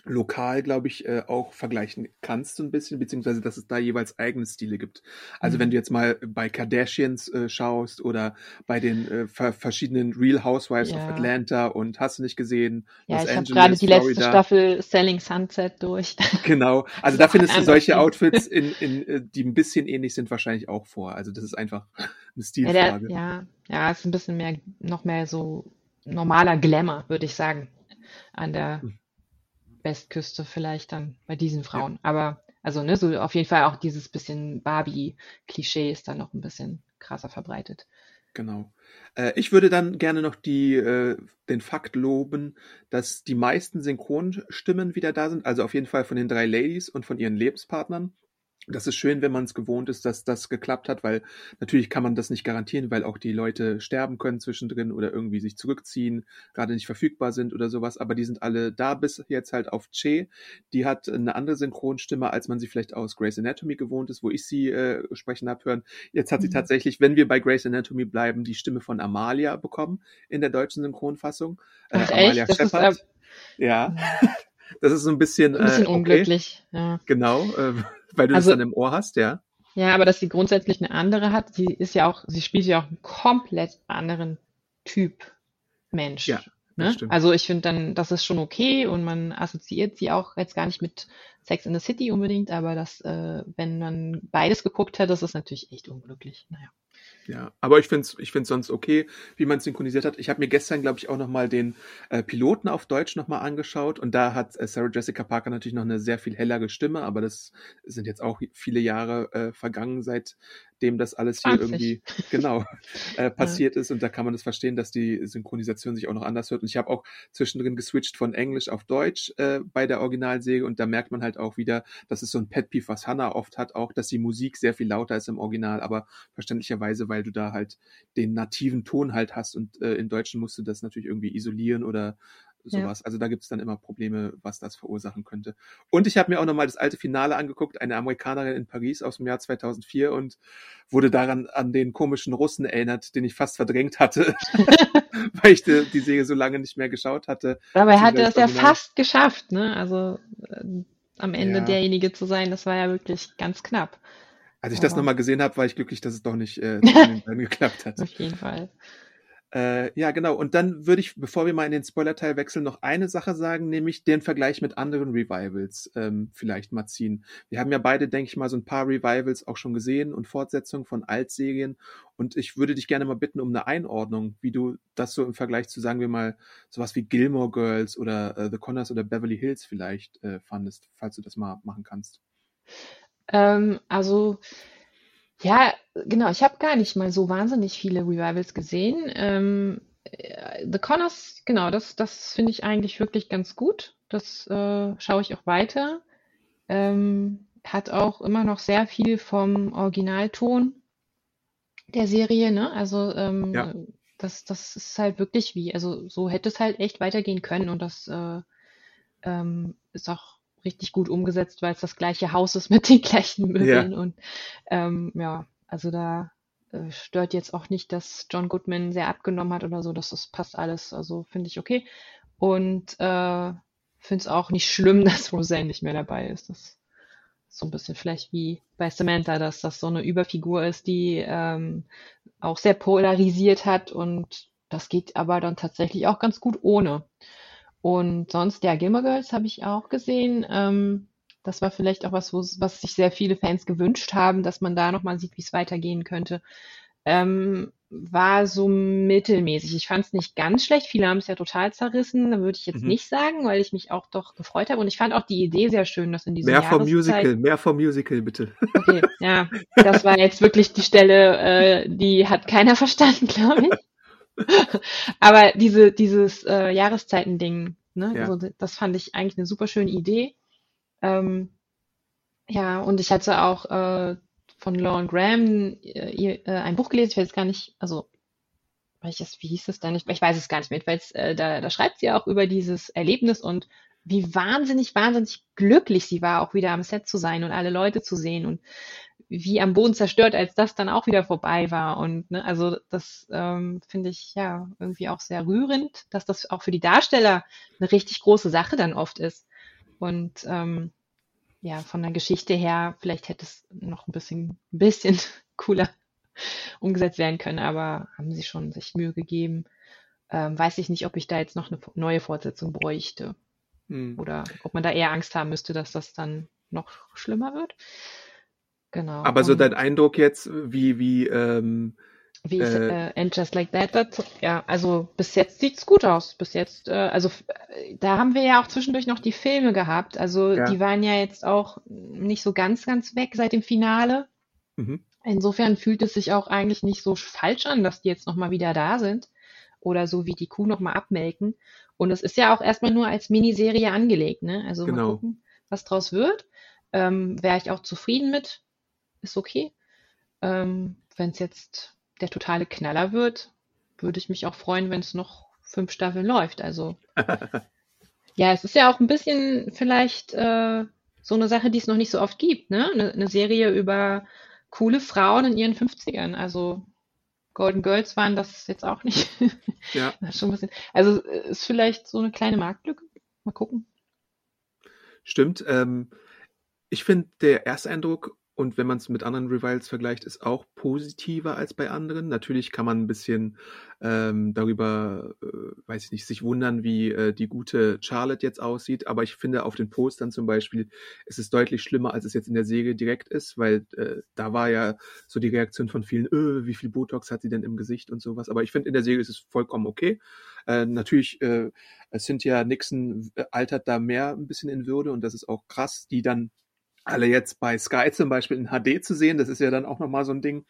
lokal, glaube ich, äh, auch vergleichen kannst so ein bisschen, beziehungsweise dass es da jeweils eigene Stile gibt. Also wenn Mhm. du jetzt mal bei Kardashians äh, schaust oder bei den äh, ver verschiedenen Real Housewives of Ja, Atlanta und hast du nicht gesehen, ja, Los ich habe gerade Angeles, die letzte Florida, Staffel Selling Sunset durch. Genau, also da findest du solche. Outfits, in, in, äh, die ein bisschen ähnlich sind, wahrscheinlich auch vor. Also das ist einfach eine Ja, der, Stilfrage. ja, ja, ist ein bisschen mehr, noch mehr so normaler Glamour, würde ich sagen, an der Hm. Westküste vielleicht dann bei diesen Ja, Frauen. Aber also ne, so auf jeden Fall auch dieses bisschen Barbie-Klischee ist dann noch ein bisschen krasser verbreitet. genau. Äh, ich würde dann gerne noch die, äh, den Fakt loben, dass die meisten Synchronstimmen wieder da sind. Also auf jeden Fall von den drei Ladies und von ihren Lebenspartnern. Das ist schön, wenn man es gewohnt ist, dass das geklappt hat, weil natürlich kann man das nicht garantieren, weil auch die Leute sterben können zwischendrin oder irgendwie sich zurückziehen, gerade nicht verfügbar sind oder sowas. Aber die sind alle da, bis jetzt halt auf Che. Die hat eine andere Synchronstimme, als man sie vielleicht aus Grey's Anatomy gewohnt ist, wo ich sie äh, sprechen habe hören. Jetzt hat sie Mhm. tatsächlich, wenn wir bei Grey's Anatomy bleiben, die Stimme von Amalia bekommen in der deutschen Synchronfassung. Äh, Ach Amalia echt? Das ist äh, Shepard. Ja, das ist so ein bisschen, ein bisschen äh, okay, unglücklich. Ja. genau, äh, weil du das Also dann im Ohr hast, ja. ja, aber dass sie grundsätzlich eine andere hat, sie ist ja auch, sie spielt ja auch einen komplett anderen Typ Ja, Mensch. das Ne? stimmt. Also ich finde dann, das ist schon okay und man assoziiert sie auch jetzt gar nicht mit Sex in the City unbedingt, aber das, äh, wenn man beides geguckt hat, das ist natürlich echt unglücklich. Naja. Ja, aber ich find's, ich find's sonst okay, wie man synchronisiert hat. Ich habe mir gestern, glaube ich, auch noch mal den äh, Piloten auf Deutsch noch mal angeschaut und da hat äh, Sarah Jessica Parker natürlich noch eine sehr viel hellere Stimme, aber das sind jetzt auch viele Jahre äh, vergangen, seitdem das alles hier 20. irgendwie genau äh, Ja. passiert ist und da kann man das verstehen, dass die Synchronisation sich auch noch anders hört. Und ich habe auch zwischendrin geswitcht von Englisch auf Deutsch äh, bei der Originalserie und da merkt man halt auch wieder, das ist so ein Pet Peeve, was Hannah oft hat, auch, dass die Musik sehr viel lauter ist im Original, aber verständlicherweise, weil du da halt den nativen Ton halt hast und äh, im Deutschen musst du das natürlich irgendwie isolieren oder Ja. sowas. Also da gibt es dann immer Probleme, was das verursachen könnte. Und ich habe mir auch nochmal das alte Finale angeguckt, eine Amerikanerin in Paris aus dem Jahr 2004 und wurde daran an den komischen Russen erinnert, den ich fast verdrängt hatte, weil ich die, die Serie so lange nicht mehr geschaut hatte. Dabei hat er es das ja fast geschafft, ne? Also äh, am Ende Ja, derjenige zu sein, das war ja wirklich ganz knapp. als ich das Aber nochmal gesehen habe, war ich glücklich, dass es doch nicht äh, geklappt hat. auf jeden Fall. Äh, ja, genau. Und dann würde ich, bevor wir mal in den Spoiler-Teil wechseln, noch eine Sache sagen, nämlich den Vergleich mit anderen Revivals ähm, vielleicht mal ziehen. Wir haben ja beide, denke ich mal, so ein paar Revivals auch schon gesehen und Fortsetzungen von Altserien. Und ich würde dich gerne mal bitten um eine Einordnung, wie du das so im Vergleich zu, sagen wir mal, sowas wie Gilmore Girls oder äh, The Connors oder Beverly Hills vielleicht äh, fandest, falls du das mal machen kannst. Ähm, also ja, genau, ich habe gar nicht mal so wahnsinnig viele Revivals gesehen. Ähm, äh, The Connors, genau, das, das finde ich eigentlich wirklich ganz gut. Das äh, schaue ich auch weiter. Ähm, hat auch immer noch sehr viel vom Originalton der Serie, ne? Also Ja, ähm, das, das ist halt wirklich wie, also so hätte es halt echt weitergehen können und das äh, ähm, ist auch richtig gut umgesetzt, weil es das gleiche Haus ist mit den gleichen ja, Möbeln und ähm, ja, also da äh, stört jetzt auch nicht, dass John Goodman sehr abgenommen hat oder so. Das, das passt alles. Also finde ich okay. Und äh, finde es auch nicht schlimm, dass Roseanne nicht mehr dabei ist. Das ist so ein bisschen vielleicht wie bei Samantha, dass das so eine Überfigur ist, die ähm, auch sehr polarisiert hat und das geht aber dann tatsächlich auch ganz gut ohne. Und sonst, ja, Gilmore Girls habe ich auch gesehen. Ähm, das war vielleicht auch was, was sich sehr viele Fans gewünscht haben, dass man da nochmal sieht, wie es weitergehen könnte. Ähm, war so mittelmäßig. Ich fand es nicht ganz schlecht. Viele haben es ja total zerrissen. Da würde ich jetzt mhm. nicht sagen, weil ich mich auch doch gefreut habe. Und ich fand auch die Idee sehr schön, dass in diesem Mehr vom Musical, mehr vom Musical, bitte. Okay, ja. Das war jetzt wirklich die Stelle, äh, die hat keiner verstanden, glaube ich. Aber diese, dieses äh, Jahreszeiten-Ding, ne? Ja. Also, das fand ich eigentlich eine super schöne Idee. Ähm, ja, und ich hatte auch äh, von Lauren Graham äh, äh, ein Buch gelesen, ich weiß gar nicht, also welches, wie hieß es denn? Ich, ich weiß es gar nicht mehr, weil äh, da, da schreibt sie auch über dieses Erlebnis und wie wahnsinnig, wahnsinnig glücklich sie war, auch wieder am Set zu sein und alle Leute zu sehen und wie am Boden zerstört, als das dann auch wieder vorbei war. Und ne, also das ähm, finde ich ja irgendwie auch sehr rührend, dass das auch für die Darsteller eine richtig große Sache dann oft ist. Und ähm, ja, von der Geschichte her, vielleicht hätte es noch ein bisschen, ein bisschen cooler umgesetzt werden können, aber haben sie schon sich Mühe gegeben. Ähm, weiß ich nicht, ob ich da jetzt noch eine neue Fortsetzung bräuchte. Hm. Oder ob man da eher Angst haben müsste, dass das dann noch schlimmer wird. Genau. Aber so dein Eindruck jetzt, wie, wie, ähm, wie ich, äh, äh, And Just Like That, das, ja, also bis jetzt sieht's gut aus. Bis jetzt, äh, also äh, da haben wir ja auch zwischendurch noch die Filme gehabt. Also ja. die waren ja jetzt auch nicht so ganz, ganz weg seit dem Finale. Mhm. Insofern fühlt es sich auch eigentlich nicht so falsch an, dass die jetzt nochmal wieder da sind. Oder so wie die Kuh nochmal abmelken. Und es ist ja auch erstmal nur als Miniserie angelegt, ne? Also genau. mal gucken, was draus wird. Ähm, Wäre ich auch zufrieden mit. Ist okay. Ähm, Wenn es jetzt der totale Knaller wird, würde ich mich auch freuen, wenn es noch fünf Staffeln läuft. Also ja, es ist ja auch ein bisschen vielleicht äh, so eine Sache, die es noch nicht so oft gibt, ne? Eine, eine Serie über coole Frauen in ihren 50ern. Also Golden Girls waren das jetzt auch nicht. Ja. schon ein bisschen. Also ist vielleicht so eine kleine Marktlücke. Mal gucken. Stimmt. Ähm, ich finde, der Ersteindruck und wenn man es mit anderen Revivals vergleicht, ist auch positiver als bei anderen. Natürlich kann man ein bisschen ähm, darüber, äh, weiß ich nicht, sich wundern, wie äh, die gute Charlotte jetzt aussieht. Aber ich finde, auf den Postern zum Beispiel ist es deutlich schlimmer, als es jetzt in der Serie direkt ist, weil äh, da war ja so die Reaktion von vielen, öh, wie viel Botox hat sie denn im Gesicht und sowas. Aber ich finde, in der Serie ist es vollkommen okay. Äh, natürlich, äh, Cynthia Nixon äh, altert da mehr ein bisschen in Würde und das ist auch krass, die dann alle jetzt bei Sky zum Beispiel in HD zu sehen. Das ist ja dann auch nochmal so ein Ding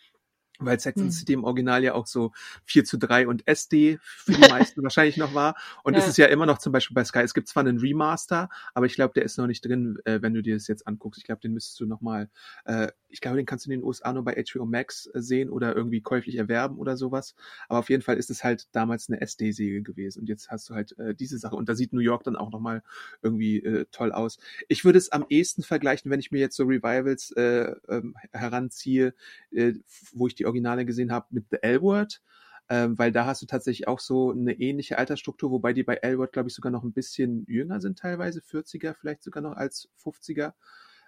weil Sex and hm. City im Original ja auch so 4 zu 3 und SD für die meisten wahrscheinlich noch war. Und ja. es ist ja immer noch zum Beispiel bei Sky, es gibt zwar einen Remaster, aber ich glaube, der ist noch nicht drin, äh, wenn du dir das jetzt anguckst. Ich glaube, den müsstest du nochmal, äh, ich glaube, den kannst du in den USA nur bei HBO Max äh, sehen oder irgendwie käuflich erwerben oder sowas. Aber auf jeden Fall ist es halt damals eine SD-Säge gewesen. Und jetzt hast du halt äh, diese Sache. Und da sieht New York dann auch nochmal irgendwie äh, toll aus. Ich würde es am ehesten vergleichen, wenn ich mir jetzt so Revivals äh, ähm, heranziehe, äh, wo ich die Originale gesehen habe mit The L-Word, ähm, weil da hast du tatsächlich auch so eine ähnliche Altersstruktur, wobei die bei L-Word, glaube ich, sogar noch ein bisschen jünger sind teilweise, 40er vielleicht sogar noch als 50er.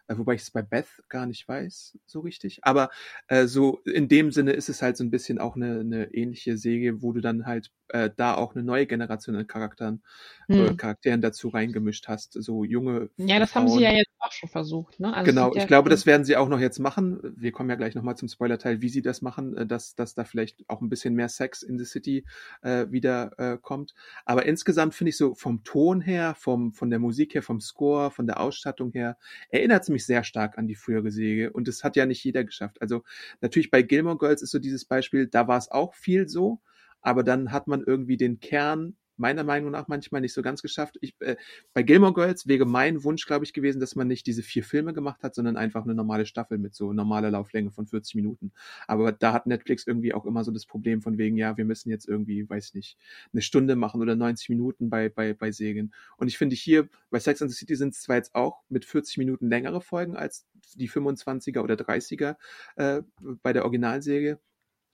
Äh, wobei ich es bei Beth gar nicht weiß, so richtig. Aber äh, so in dem Sinne ist es halt so ein bisschen auch eine, eine ähnliche Säge, wo du dann halt äh, da auch eine neue Generation an Charakteren, hm. äh, Charakteren dazu reingemischt hast. So junge. Ja, das Frauen. haben sie ja jetzt auch schon versucht. Ne? Also genau, ich glaube, das werden sie auch noch jetzt machen. Wir kommen ja gleich nochmal zum Spoiler-Teil, wie sie das machen, äh, dass, dass da vielleicht auch ein bisschen mehr Sex in the City äh, wieder äh, kommt. Aber insgesamt finde ich so vom Ton her, vom, von der Musik her, vom Score, von der Ausstattung her, erinnert es mich sehr stark an die frühere Säge. Und das hat ja nicht jeder geschafft. Also natürlich bei Gilmore Girls ist so dieses Beispiel, da war es auch viel so aber dann hat man irgendwie den Kern meiner Meinung nach manchmal nicht so ganz geschafft. Ich, äh, bei Gilmore Girls wäre mein Wunsch, glaube ich, gewesen, dass man nicht diese vier Filme gemacht hat, sondern einfach eine normale Staffel mit so normaler Lauflänge von 40 Minuten. Aber da hat Netflix irgendwie auch immer so das Problem von wegen, ja, wir müssen jetzt irgendwie, weiß nicht, eine Stunde machen oder 90 Minuten bei, bei, bei Serien. Und ich finde hier, bei Sex and the City sind es zwar jetzt auch mit 40 Minuten längere Folgen als die 25er oder 30er äh, bei der Originalserie,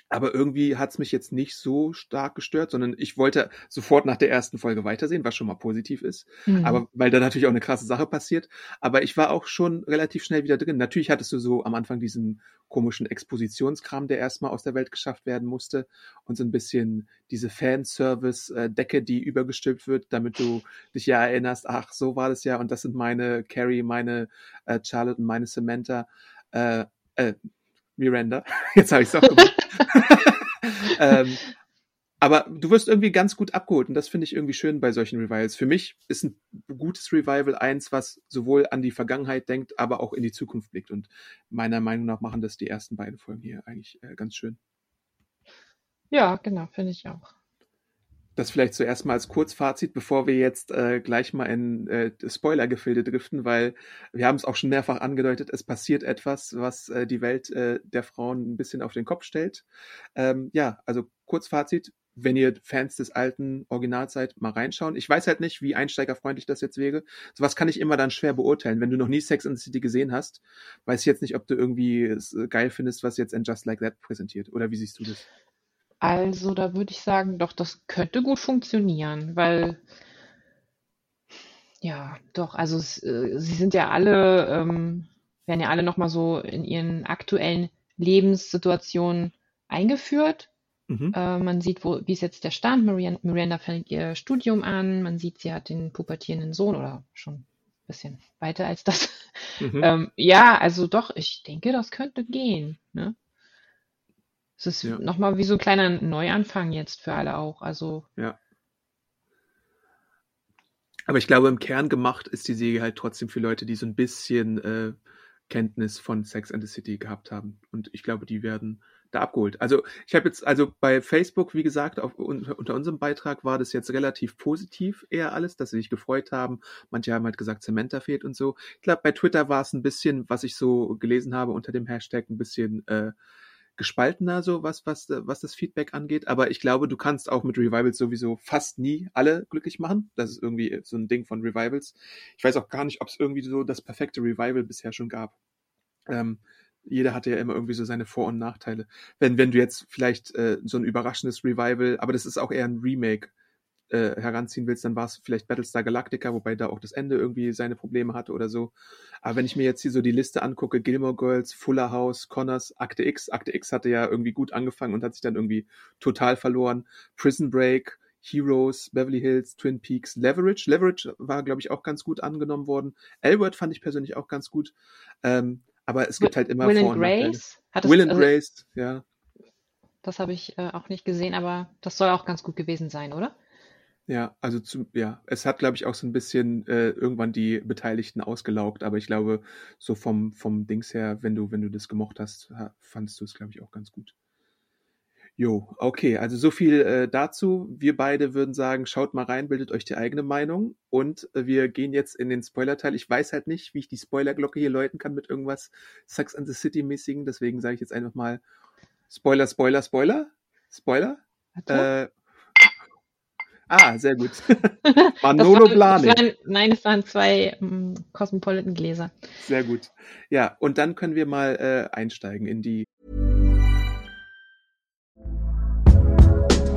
aber irgendwie hat's mich jetzt nicht so stark gestört, sondern ich wollte sofort nach der ersten Folge weitersehen, was schon mal positiv ist. Mhm. Aber weil da natürlich auch eine krasse Sache passiert. Aber ich war auch schon relativ schnell wieder drin. Natürlich hattest du so am Anfang diesen komischen Expositionskram, der erstmal aus der Welt geschafft werden musste. Und so ein bisschen diese Fanservice-Decke, die übergestülpt wird, damit du dich ja erinnerst, ach, so war das ja. Und das sind meine Carrie, meine äh, Charlotte und meine Samantha. Äh, äh, Miranda. Jetzt habe ich es auch gemacht. ähm, aber du wirst irgendwie ganz gut abgeholt und das finde ich irgendwie schön bei solchen Revivals. Für mich ist ein gutes Revival eins, was sowohl an die Vergangenheit denkt, aber auch in die Zukunft blickt. Und meiner Meinung nach machen das die ersten beiden Folgen hier eigentlich äh, ganz schön. Ja, genau, finde ich auch. Das vielleicht zuerst mal als Kurzfazit, bevor wir jetzt äh, gleich mal in äh, Spoilergefilde driften, weil wir haben es auch schon mehrfach angedeutet, es passiert etwas, was äh, die Welt äh, der Frauen ein bisschen auf den Kopf stellt. Ähm, ja, also Kurzfazit, wenn ihr Fans des alten Originals seid, mal reinschauen. Ich weiß halt nicht, wie einsteigerfreundlich das jetzt wäre. Sowas kann ich immer dann schwer beurteilen. Wenn du noch nie Sex in the City gesehen hast, weiß ich jetzt nicht, ob du irgendwie es äh, geil findest, was jetzt in Just Like That präsentiert. Oder wie siehst du das? Also, da würde ich sagen, doch, das könnte gut funktionieren, weil, ja, doch, also es, äh, sie sind ja alle, ähm, werden ja alle nochmal so in ihren aktuellen Lebenssituationen eingeführt. Mhm. Äh, man sieht, wo, wie ist jetzt der Stand. Miranda, Miranda fängt ihr Studium an. Man sieht, sie hat den pubertierenden Sohn oder schon ein bisschen weiter als das. Mhm. Ähm, ja, also doch, ich denke, das könnte gehen. Ne? Es ist Ja. nochmal wie so ein kleiner Neuanfang jetzt für alle auch. Also, Ja. Aber ich glaube, im Kern gemacht ist die Serie halt trotzdem für Leute, die so ein bisschen äh, Kenntnis von Sex and the City gehabt haben. Und ich glaube, die werden da abgeholt. Also ich habe jetzt, also bei Facebook, wie gesagt, auf, unter, unserem Beitrag war das jetzt relativ positiv eher alles, dass sie sich gefreut haben. Manche haben halt gesagt, Samantha fehlt und so. Ich glaube, bei Twitter war es ein bisschen, was ich so gelesen habe unter dem Hashtag, ein bisschen äh, gespaltener, so was, was, was das Feedback angeht. Aber ich glaube, du kannst auch mit Revivals sowieso fast nie alle glücklich machen. Das ist irgendwie so ein Ding von Revivals. Ich weiß auch gar nicht, ob es irgendwie so das perfekte Revival bisher schon gab. Ähm, jeder hatte ja immer irgendwie so seine Vor- und Nachteile. Wenn, wenn du jetzt vielleicht äh, so ein überraschendes Revival, aber das ist auch eher ein Remake, äh, heranziehen willst, dann war es vielleicht Battlestar Galactica, wobei da auch das Ende irgendwie seine Probleme hatte oder so. Aber wenn ich mir jetzt hier so die Liste angucke, Gilmore Girls, Fuller House, Connors, Akte X, Akte X hatte ja irgendwie gut angefangen und hat sich dann irgendwie total verloren. Prison Break, Heroes, Beverly Hills, Twin Peaks, Leverage. Leverage war, glaube ich, auch ganz gut angenommen worden. Elwood fand ich persönlich auch ganz gut. Ähm, aber es gibt halt immer Will and. Grace hat es, Will and also, Grace, ja. das habe ich äh, auch nicht gesehen, aber das soll auch ganz gut gewesen sein, oder? Ja, also zu, ja, es hat, glaube ich, auch so ein bisschen äh, irgendwann die Beteiligten ausgelaugt, aber ich glaube, so vom, vom Dings her, wenn du, wenn du das gemocht hast, ha- fandst du es, glaube ich, auch ganz gut. Jo, okay, also so viel äh, dazu. Wir beide würden sagen, schaut mal rein, bildet euch die eigene Meinung und äh, wir gehen jetzt in den Spoiler-Teil. Ich weiß halt nicht, wie ich die Spoilerglocke hier läuten kann mit irgendwas Sex and the City-mäßigen, deswegen sage ich jetzt einfach mal Spoiler, Spoiler, Spoiler, Spoiler. Äh, ah, sehr gut. Manolo Blahnik. nein, es waren zwei ähm, Cosmopolitan-Gläser. Sehr gut. Ja, und dann können wir mal äh, einsteigen in die.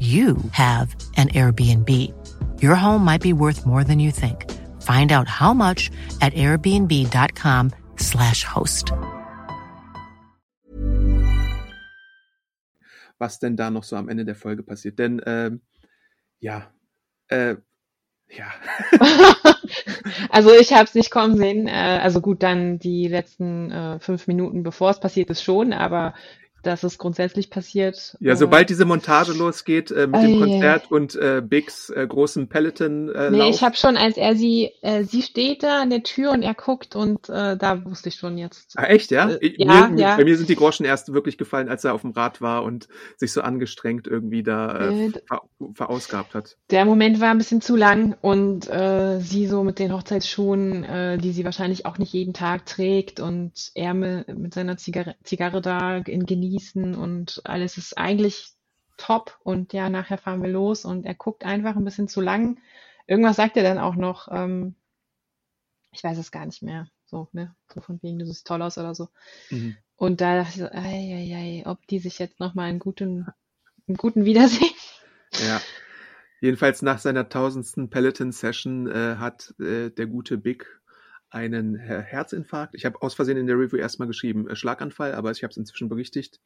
you have an Airbnb. Your home might be worth more than you think. Find out how much at airbnb.com/slash host. was denn da noch so am Ende der Folge passiert. Denn ähm, ja, äh, ja, Also ich habe es nicht kommen sehen. Äh, also gut, dann die letzten äh, fünf Minuten, bevor es passiert ist, schon, aber dass es grundsätzlich passiert. Ja, sobald diese Montage losgeht äh, mit dem Konzert und äh, Bigs äh, großen Peloton äh, Nee, ich habe schon, als er sie, äh, sie steht da an der Tür und er guckt und äh, da wusste ich schon jetzt. Ah, echt, ja? Äh, ja, mir, ja. Bei mir sind die Groschen erst wirklich gefallen, als er auf dem Rad war und sich so angestrengt irgendwie da äh, Äh, ver verausgabt hat. Der Moment war ein bisschen zu lang und äh, sie so mit den Hochzeitsschuhen, äh, die sie wahrscheinlich auch nicht jeden Tag trägt und er mit, seiner Zigarre, Zigarre da in Genießen und alles ist eigentlich top und ja, nachher fahren wir los und er guckt einfach ein bisschen zu lang. Irgendwas sagt er dann auch noch, ähm, ich weiß es gar nicht mehr, so, ne, so von wegen, du siehst toll aus oder so. Mhm. Und da dachte ich so, ei, ei, ei, ob die sich jetzt nochmal einen guten, einen guten Wiedersehen. Ja. Jedenfalls nach seiner tausendsten Peloton-Session äh, hat äh, der gute Big einen Her Herzinfarkt. Ich habe aus Versehen in der Review erstmal geschrieben äh, Schlaganfall, aber ich habe es inzwischen berichtigt,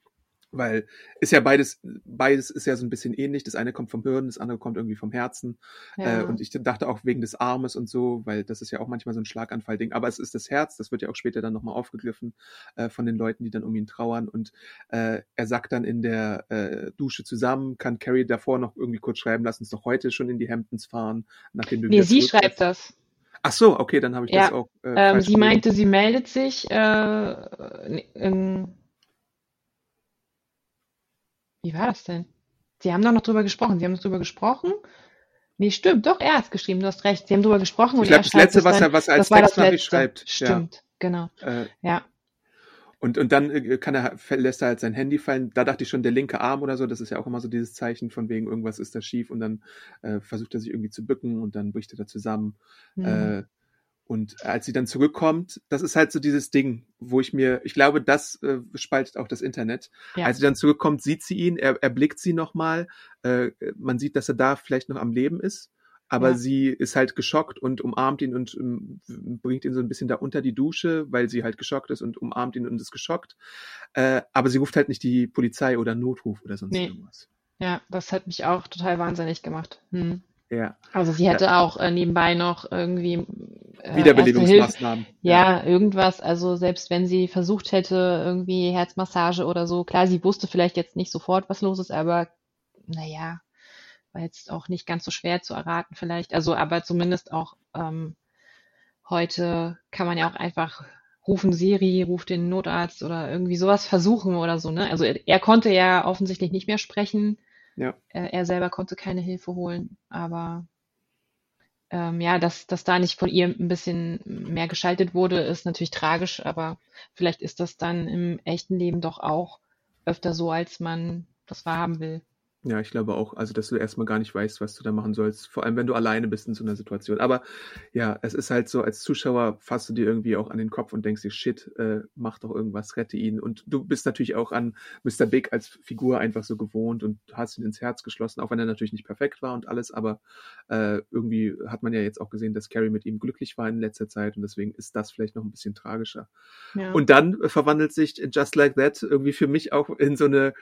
weil ist ja beides, beides ist ja so ein bisschen ähnlich. Das eine kommt vom Hirn, das andere kommt irgendwie vom Herzen. Äh, Ja. und ich dachte auch wegen des Armes und so, weil das ist ja auch manchmal so ein Schlaganfall-Ding. Aber es ist das Herz, das wird ja auch später dann nochmal aufgegriffen äh, von den Leuten, die dann um ihn trauern. Und äh, er sagt dann in der äh, Dusche zusammen, kann Carrie davor noch irgendwie kurz schreiben, lass uns doch heute schon in die Hamptons fahren, nachdem du Nee, sie schreibt das. Ach so, okay, dann habe ich Ja, das auch äh, Ähm, sie meinte, sie meldet sich. Äh, in, wie war das denn? Sie haben doch noch drüber gesprochen. Sie haben drüber gesprochen. Nee, stimmt, doch, er hat's geschrieben, du hast recht. Sie haben drüber gesprochen und Ich glaube, das letzte, was er, was er als Textnachricht schreibt. Ja. Stimmt, genau. Äh, Ja, Und, und dann äh, kann er, lässt er halt sein Handy fallen. Da dachte ich schon, der linke Arm oder so, das ist ja auch immer so dieses Zeichen von wegen, irgendwas ist da schief und dann äh, versucht er sich irgendwie zu bücken und dann bricht er da zusammen. hm. Äh, und als sie dann zurückkommt, das ist halt so dieses Ding, wo ich mir, ich glaube, das äh, spaltet auch das Internet. Ja. Als sie dann zurückkommt, sieht sie ihn, er erblickt sie nochmal, äh, man sieht, dass er da vielleicht noch am Leben ist, aber Ja. sie ist halt geschockt und umarmt ihn und ähm, bringt ihn so ein bisschen da unter die Dusche, weil sie halt geschockt ist und umarmt ihn und ist geschockt. Äh, aber sie ruft halt nicht die Polizei oder Notruf oder sonst Nee. irgendwas. ja, das hat mich auch total wahnsinnig gemacht. Hm. Ja, Also sie hätte auch äh, nebenbei noch irgendwie äh, Wiederbelebungsmaßnahmen. ja, irgendwas. Also selbst wenn sie versucht hätte, irgendwie Herzmassage oder so, klar, sie wusste vielleicht jetzt nicht sofort, was los ist, aber naja, war jetzt auch nicht ganz so schwer zu erraten vielleicht. Also, aber zumindest auch ähm, heute kann man ja auch einfach rufen Siri, ruft den Notarzt oder irgendwie sowas versuchen oder so, ne? Also er, er konnte ja offensichtlich nicht mehr sprechen. Ja. Äh, er selber konnte keine Hilfe holen, aber ähm, ja, dass, dass da nicht von ihr ein bisschen mehr geschaltet wurde, ist natürlich tragisch, aber vielleicht ist das dann im echten Leben doch auch öfter so, als man das wahrhaben will. Ja, ich glaube auch, also dass du erstmal gar nicht weißt, was du da machen sollst, vor allem wenn du alleine bist in so einer Situation. Aber ja, es ist halt so, als Zuschauer fasst du dir irgendwie auch an den Kopf und denkst dir, shit, äh, mach doch irgendwas, rette ihn. Und du bist natürlich auch an Mr. Big als Figur einfach so gewohnt und hast ihn ins Herz geschlossen, auch wenn er natürlich nicht perfekt war und alles, aber äh, irgendwie hat man ja jetzt auch gesehen, dass Carrie mit ihm glücklich war in letzter Zeit und deswegen ist das vielleicht noch ein bisschen tragischer. Ja. Und dann verwandelt sich Just Like That irgendwie für mich auch in so eine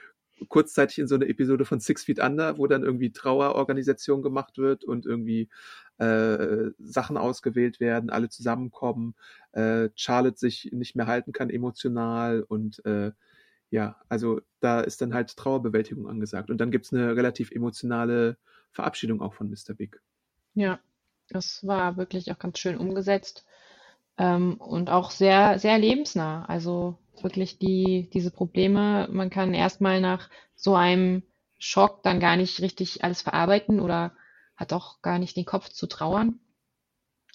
kurzzeitig in so eine Episode von Six Feet Under, wo dann irgendwie Trauerorganisation gemacht wird und irgendwie äh, Sachen ausgewählt werden, alle zusammenkommen, äh, Charlotte sich nicht mehr halten kann emotional und äh, ja, also da ist dann halt Trauerbewältigung angesagt. Und dann gibt's eine relativ emotionale Verabschiedung auch von Mr. Big. Ja, das war wirklich auch ganz schön umgesetzt ähm, und auch sehr, sehr lebensnah. Also wirklich die, diese Probleme, man kann erstmal nach so einem Schock dann gar nicht richtig alles verarbeiten oder hat auch gar nicht den Kopf zu trauern,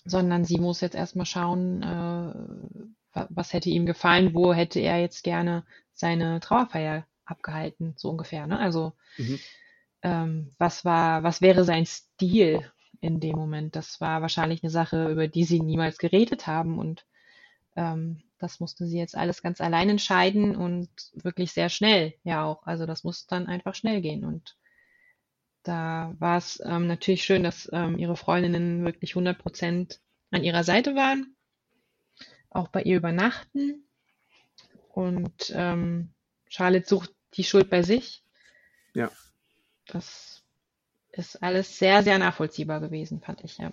sondern sie muss jetzt erstmal schauen, äh, wa- was hätte ihm gefallen, wo hätte er jetzt gerne seine Trauerfeier abgehalten, so ungefähr, ne? Also Mhm. ähm, was war, was wäre sein Stil in dem Moment? Das war wahrscheinlich eine Sache, über die sie niemals geredet haben und ähm, das musste sie jetzt alles ganz allein entscheiden und wirklich sehr schnell, ja auch. Also das muss dann einfach schnell gehen und da war es ähm, natürlich schön, dass ähm, ihre Freundinnen wirklich 100 Prozent an ihrer Seite waren, auch bei ihr übernachten und ähm, Charlotte sucht die Schuld bei sich. Ja. Das ist alles sehr, sehr nachvollziehbar gewesen, fand ich, ja.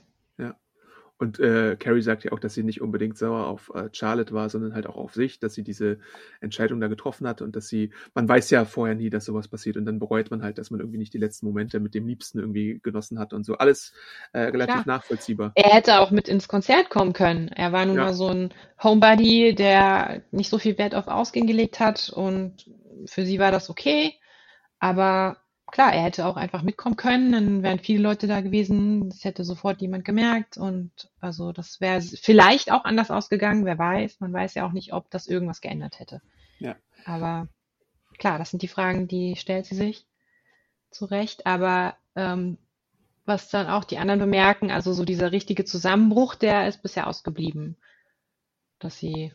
Und äh, Carrie sagt ja auch, dass sie nicht unbedingt sauer auf äh, Charlotte war, sondern halt auch auf sich, dass sie diese Entscheidung da getroffen hat und dass sie, man weiß ja vorher nie, dass sowas passiert und dann bereut man halt, dass man irgendwie nicht die letzten Momente mit dem Liebsten irgendwie genossen hat und so. Alles äh, relativ Klar. nachvollziehbar. Er hätte auch mit ins Konzert kommen können. Er war nun ja. mal so ein Homebody, der nicht so viel Wert auf Ausgehen gelegt hat und für sie war das okay. Aber klar, er hätte auch einfach mitkommen können, dann wären viele Leute da gewesen, das hätte sofort jemand gemerkt und also das wäre vielleicht auch anders ausgegangen, wer weiß. Man weiß ja auch nicht, ob das irgendwas geändert hätte. Ja. Aber klar, das sind die Fragen, die stellt sie sich zu Recht, aber ähm, was dann auch die anderen bemerken, also so dieser richtige Zusammenbruch, der ist bisher ausgeblieben, dass sie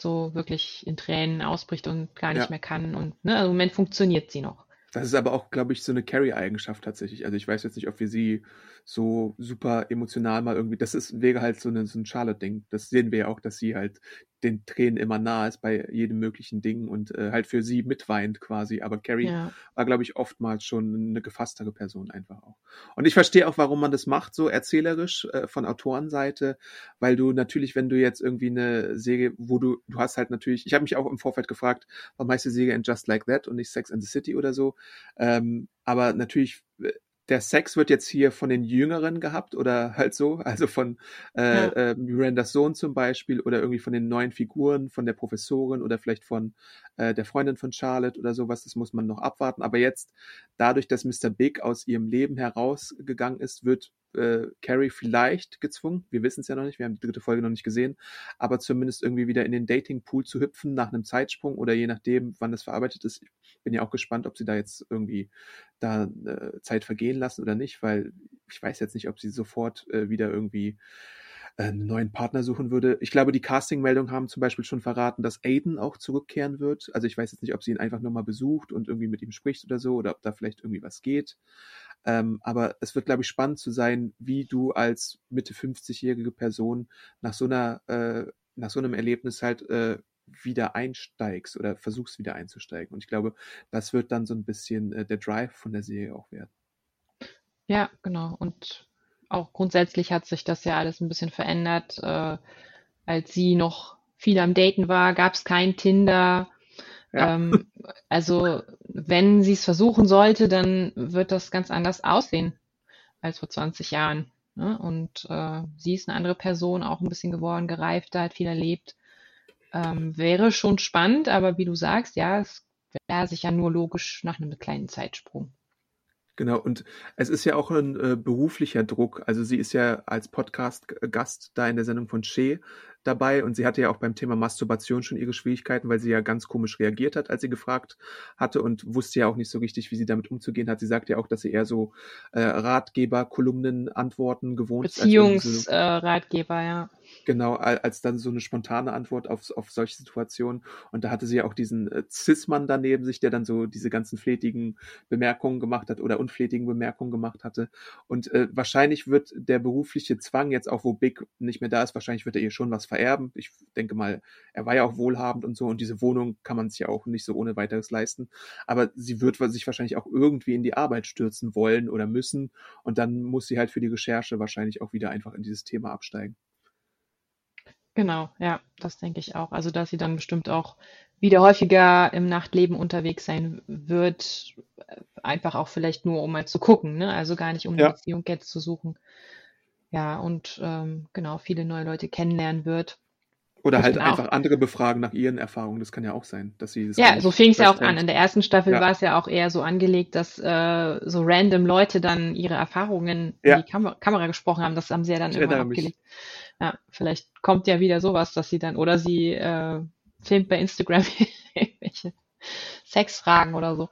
so wirklich in Tränen ausbricht und gar nicht ja. mehr kann und ne, also im Moment funktioniert sie noch. Das ist aber auch, glaube ich, so eine Carry-Eigenschaft tatsächlich. Also ich weiß jetzt nicht, ob wir sie so super emotional mal irgendwie. Das ist, wäre halt so, eine, so ein Charlotte-Ding. Das sehen wir ja auch, dass sie halt den Tränen immer nah ist bei jedem möglichen Ding und äh, halt für sie mitweint quasi. Aber Carrie ja. war, glaube ich, oftmals schon eine gefasstere Person einfach auch. Und ich verstehe auch, warum man das macht, so erzählerisch äh, von Autorenseite, weil du natürlich, wenn du jetzt irgendwie eine Serie, wo du, du hast halt natürlich, ich habe mich auch im Vorfeld gefragt, warum heißt die Serie in Just Like That und nicht Sex and the City oder so. Ähm, aber natürlich äh, der Sex wird jetzt hier von den Jüngeren gehabt oder halt so, also von äh, ja. äh, Mirandas Sohn zum Beispiel oder irgendwie von den neuen Figuren, von der Professorin oder vielleicht von äh, der Freundin von Charlotte oder sowas, das muss man noch abwarten. Aber jetzt, dadurch, dass Mr. Big aus ihrem Leben herausgegangen ist, wird äh, Carrie vielleicht gezwungen, wir wissen es ja noch nicht, wir haben die dritte Folge noch nicht gesehen, aber zumindest irgendwie wieder in den Dating-Pool zu hüpfen nach einem Zeitsprung oder je nachdem, wann das verarbeitet ist. Ich bin ja auch gespannt, ob sie da jetzt irgendwie da äh, Zeit vergehen lassen oder nicht, weil ich weiß jetzt nicht, ob sie sofort äh, wieder irgendwie einen neuen Partner suchen würde. Ich glaube, die Casting-Meldungen haben zum Beispiel schon verraten, dass Aiden auch zurückkehren wird. Also ich weiß jetzt nicht, ob sie ihn einfach nur mal besucht und irgendwie mit ihm spricht oder so, oder ob da vielleicht irgendwie was geht. Ähm, aber es wird, glaube ich, spannend zu sein, wie du als Mitte 50-jährige Person nach so einer, äh, nach so einem Erlebnis halt äh, wieder einsteigst oder versuchst wieder einzusteigen. Und ich glaube, das wird dann so ein bisschen äh, der Drive von der Serie auch werden. Ja, genau. Und auch grundsätzlich hat sich das ja alles ein bisschen verändert. Äh, als sie noch viel am Daten war, gab es kein Tinder. Ja. Ähm, also wenn sie es versuchen sollte, dann wird das ganz anders aussehen als vor 20 Jahren. Ne? Und äh, sie ist eine andere Person, auch ein bisschen geworden, gereifter, hat viel erlebt. Ähm, wäre schon spannend, aber wie du sagst, ja, es wäre sicher nur logisch nach einem kleinen Zeitsprung. Genau, und es ist ja auch ein äh, beruflicher Druck. Also sie ist ja als Podcast-Gast da in der Sendung von Shea dabei und sie hatte ja auch beim Thema Masturbation schon ihre Schwierigkeiten, weil sie ja ganz komisch reagiert hat, als sie gefragt hatte und wusste ja auch nicht so richtig, wie sie damit umzugehen hat. Sie sagt ja auch, dass sie eher so äh, Ratgeber, Kolumnen, Antworten gewohnt ist. Beziehungsratgeber, so, äh, ja. Genau, als dann so eine spontane Antwort auf, auf solche Situationen. Und da hatte sie ja auch diesen äh, Cis-Mann daneben sich, der dann so diese ganzen flätigen Bemerkungen gemacht hat oder unflätigen Bemerkungen gemacht hatte. Und äh, wahrscheinlich wird der berufliche Zwang jetzt auch, wo Big nicht mehr da ist, wahrscheinlich wird er ihr schon was vererben. Ich denke mal, er war ja auch wohlhabend und so und diese Wohnung kann man sich ja auch nicht so ohne weiteres leisten. Aber sie wird sich wahrscheinlich auch irgendwie in die Arbeit stürzen wollen oder müssen und dann muss sie halt für die Recherche wahrscheinlich auch wieder einfach in dieses Thema absteigen. Genau, ja, das denke ich auch. Also, dass sie dann bestimmt auch wieder häufiger im Nachtleben unterwegs sein wird, einfach auch vielleicht nur, um mal zu gucken, ne? Also gar nicht, um eine ja. Beziehung jetzt zu suchen. Ja, und ähm, genau, viele neue Leute kennenlernen wird. Oder halt einfach andere befragen nach ihren Erfahrungen. Das kann ja auch sein, dass sie. ja, so fing es ja auch an. In der ersten Staffel ja. war es ja auch eher so angelegt, dass äh, so random Leute dann ihre Erfahrungen ja. in die Kam Kamera gesprochen haben. Das haben sie ja dann ich immer abgelegt. Ja, vielleicht kommt ja wieder sowas, dass sie dann oder sie äh, filmt bei Instagram irgendwelche Sexfragen oder so.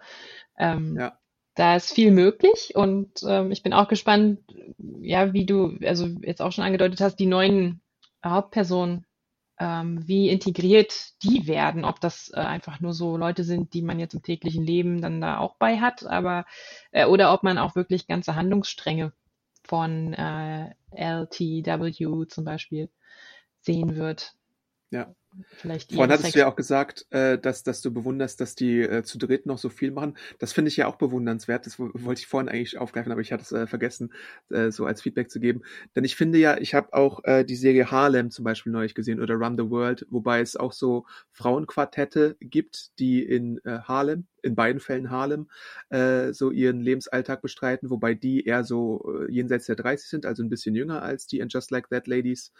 Ähm, ja da ist viel möglich und ähm, ich bin auch gespannt, ja, wie du, also jetzt auch schon angedeutet hast, die neuen Hauptpersonen, ähm, wie integriert die werden, ob das äh, einfach nur so Leute sind, die man jetzt im täglichen Leben dann da auch bei hat, aber äh, oder ob man auch wirklich ganze Handlungsstränge von äh, LTW zum Beispiel sehen wird. Ja. Vielleicht Vorhin hattest du ja auch gesagt, äh, dass, dass du bewunderst, dass die äh, zu dritt noch so viel machen. Das finde ich ja auch bewundernswert. Das wo- wollte ich vorhin eigentlich aufgreifen, aber ich hatte es äh, vergessen, äh, so als Feedback zu geben. Denn ich finde ja, ich habe auch äh, die Serie Harlem zum Beispiel neulich gesehen oder Run the World, wobei es auch so Frauenquartette gibt, die in äh, Harlem, in beiden Fällen Harlem, äh, so ihren Lebensalltag bestreiten, wobei die eher so äh, jenseits der 30 sind, also ein bisschen jünger als die in Just Like That Ladies.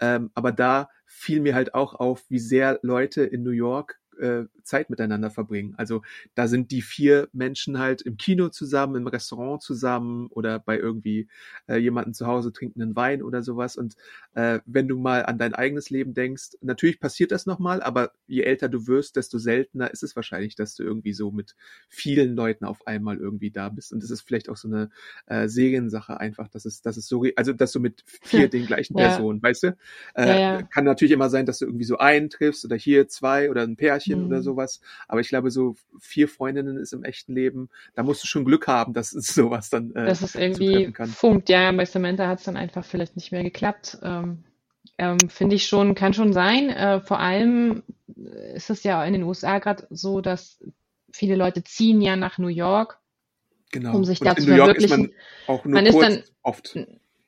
Ähm, aber da fiel mir halt auch auf, wie sehr Leute in New York äh, Zeit miteinander verbringen. Also da sind die vier Menschen halt im Kino zusammen, im Restaurant zusammen oder bei irgendwie äh, jemanden zu Hause trinken einen Wein oder sowas. Und äh, wenn du mal an dein eigenes Leben denkst, natürlich passiert das nochmal, aber je älter du wirst, desto seltener ist es wahrscheinlich, dass du irgendwie so mit vielen Leuten auf einmal irgendwie da bist. Und das ist vielleicht auch so eine äh, Seriensache einfach, dass es, dass es so, also dass du mit vier den gleichen Ja. Personen, weißt du? Äh, Ja, ja. Kann natürlich immer sein, dass du irgendwie so einen triffst oder hier zwei oder ein Pärchen Mhm. oder sowas. Aber ich glaube, so vier Freundinnen ist im echten Leben, da musst du schon Glück haben, dass es sowas dann äh, dass es irgendwie kann. funkt. Ja, bei Samantha hat es dann einfach vielleicht nicht mehr geklappt. Ähm, ähm, finde ich schon, kann schon sein. Äh, vor allem ist es ja in den USA gerade so, dass viele Leute ziehen ja nach New York, Genau. um sich Und da zu man verwirklichen. nur Man ist dann oft.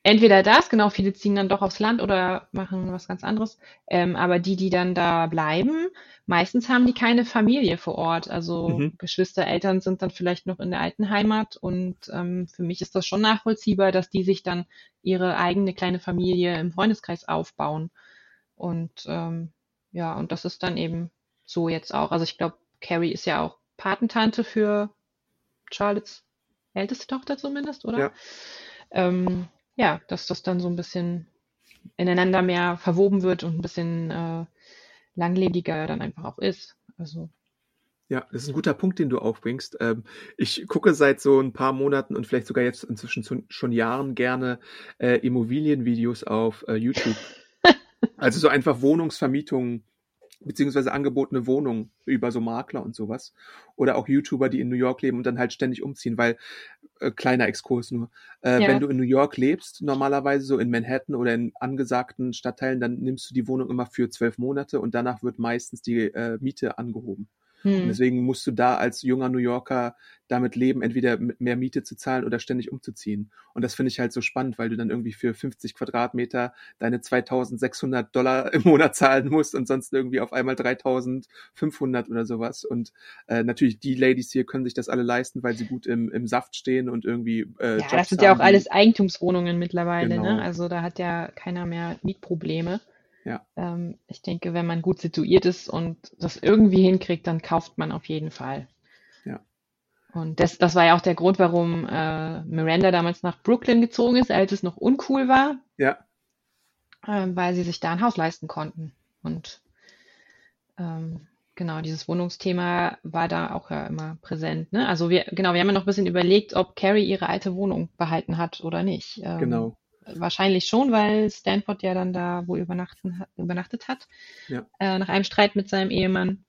Entweder das, genau, viele ziehen dann doch aufs Land oder machen was ganz anderes. Ähm, aber die, die dann da bleiben, meistens haben die keine Familie vor Ort. Also Mhm. Geschwister, Eltern sind dann vielleicht noch in der alten Heimat. Und ähm, für mich ist das schon nachvollziehbar, dass die sich dann ihre eigene kleine Familie im Freundeskreis aufbauen. Und ähm, ja, und das ist dann eben so jetzt auch. Also ich glaube, Carrie ist ja auch Patentante für Charlottes älteste Tochter zumindest, oder? Ja. ähm, ja, dass das dann so ein bisschen ineinander mehr verwoben wird und ein bisschen äh, langlebiger dann einfach auch ist. Also, Ja, das ist ein guter Punkt, den du aufbringst. Ähm, ich gucke seit so ein paar Monaten und vielleicht sogar jetzt inzwischen schon, Jahren gerne äh, Immobilienvideos auf äh, YouTube. Also so einfach Wohnungsvermietungen beziehungsweise angebotene Wohnungen über so Makler und sowas. Oder auch YouTuber, die in New York leben und dann halt ständig umziehen, weil äh, kleiner Exkurs nur. Äh, Ja. Wenn du in New York lebst, normalerweise so in Manhattan oder in angesagten Stadtteilen, dann nimmst du die Wohnung immer für zwölf Monate und danach wird meistens die äh, Miete angehoben. Und hm, deswegen musst du da als junger New Yorker damit leben, entweder mehr Miete zu zahlen oder ständig umzuziehen. Und das finde ich halt so spannend, weil du dann irgendwie für 50 Quadratmeter deine 2600 Dollar im Monat zahlen musst und sonst irgendwie auf einmal 3500 oder sowas. Und äh, natürlich die Ladies hier können sich das alle leisten, weil sie gut im, im Saft stehen und irgendwie äh, ja, Jobs das sind ja auch alles Eigentumswohnungen mittlerweile, Genau. ne? Also da hat ja keiner mehr Mietprobleme. Ja. Ähm, ich denke, wenn man gut situiert ist und das irgendwie hinkriegt, dann kauft man auf jeden Fall. Ja. Und das, das war ja auch der Grund, warum äh, Miranda damals nach Brooklyn gezogen ist, als es noch uncool war. Ja, ähm, weil sie sich da ein Haus leisten konnten. Und ähm, genau, dieses Wohnungsthema war da auch ja immer präsent. Ne? Also wir, genau, wir haben ja noch ein bisschen überlegt, ob Carrie ihre alte Wohnung behalten hat oder nicht. Ähm, genau. Wahrscheinlich schon, weil Stanford ja dann da wohl übernachtet hat, Ja. äh, nach einem Streit mit seinem Ehemann.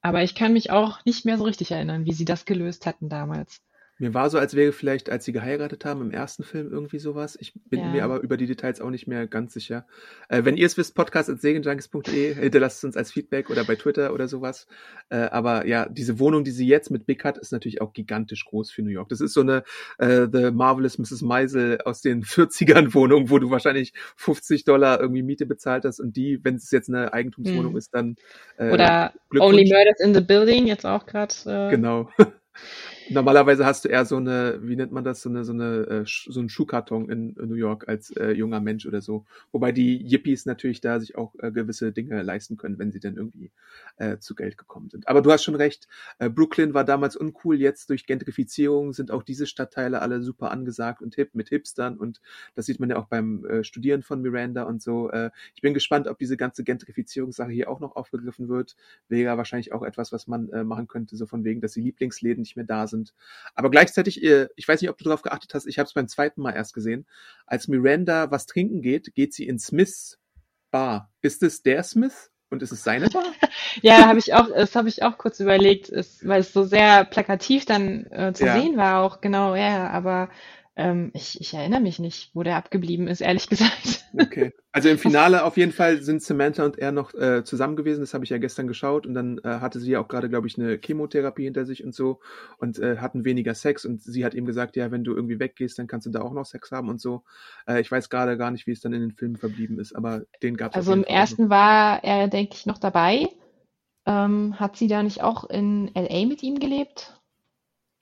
Aber ich kann mich auch nicht mehr so richtig erinnern, wie sie das gelöst hatten damals. Mir war so, als wäre vielleicht, als sie geheiratet haben, im ersten Film irgendwie sowas. Ich bin Ja. mir aber über die Details auch nicht mehr ganz sicher. Äh, wenn ihr es wisst, podcast.segenjunkies.de, hinterlasst es uns als Feedback oder bei Twitter oder sowas. Äh, aber ja, diese Wohnung, die sie jetzt mit Big hat, ist natürlich auch gigantisch groß für New York. Das ist so eine äh, The Marvelous Mrs. Maisel aus den 40ern Wohnung, wo du wahrscheinlich 50 Dollar irgendwie Miete bezahlt hast und die, wenn es jetzt eine Eigentumswohnung Hm. ist, dann äh, Oder. Only Murders in the Building, jetzt auch gerade. Äh, Genau. Normalerweise hast du eher so eine, wie nennt man das, so eine, so eine, äh, so einen Schuhkarton in, New York als äh, junger Mensch oder so. Wobei die Yippies natürlich da sich auch äh, gewisse Dinge leisten können, wenn sie dann irgendwie äh, zu Geld gekommen sind. Aber du hast schon recht, äh, Brooklyn war damals uncool, jetzt durch Gentrifizierung sind auch diese Stadtteile alle super angesagt und hip mit Hipstern und das sieht man ja auch beim äh, Studieren von Miranda und so. Ich bin gespannt, ob diese ganze Gentrifizierungssache hier auch noch aufgegriffen wird. Wäre wahrscheinlich auch etwas, was man machen könnte, so von wegen, dass die Lieblingsläden nicht mehr da sind. Aber gleichzeitig, äh, ich weiß nicht, ob du darauf geachtet hast, ich habe es beim zweiten Mal erst gesehen, als Miranda was trinken geht, geht sie in Smiths Bar. Ist es der Smith und ist es seine Bar? Ja, habe ich auch, das habe ich auch kurz überlegt, ist, weil es so sehr plakativ dann äh, zu Ja. sehen war auch, genau, ja, aber Ähm, ich, ich erinnere mich nicht, wo der abgeblieben ist, ehrlich gesagt. Okay. Also im Finale auf jeden Fall sind Samantha und er noch äh, zusammen gewesen. Das habe ich ja gestern geschaut. Und dann äh, hatte sie ja auch gerade, glaube ich, eine Chemotherapie hinter sich und so und äh, hatten weniger Sex. Und sie hat ihm gesagt, ja, wenn du irgendwie weggehst, dann kannst du da auch noch Sex haben und so. Äh, ich weiß gerade gar nicht, wie es dann in den Filmen verblieben ist, aber den gab es. Also im ersten war er, denke ich, noch dabei. Ähm, hat sie da nicht auch in LA mit ihm gelebt?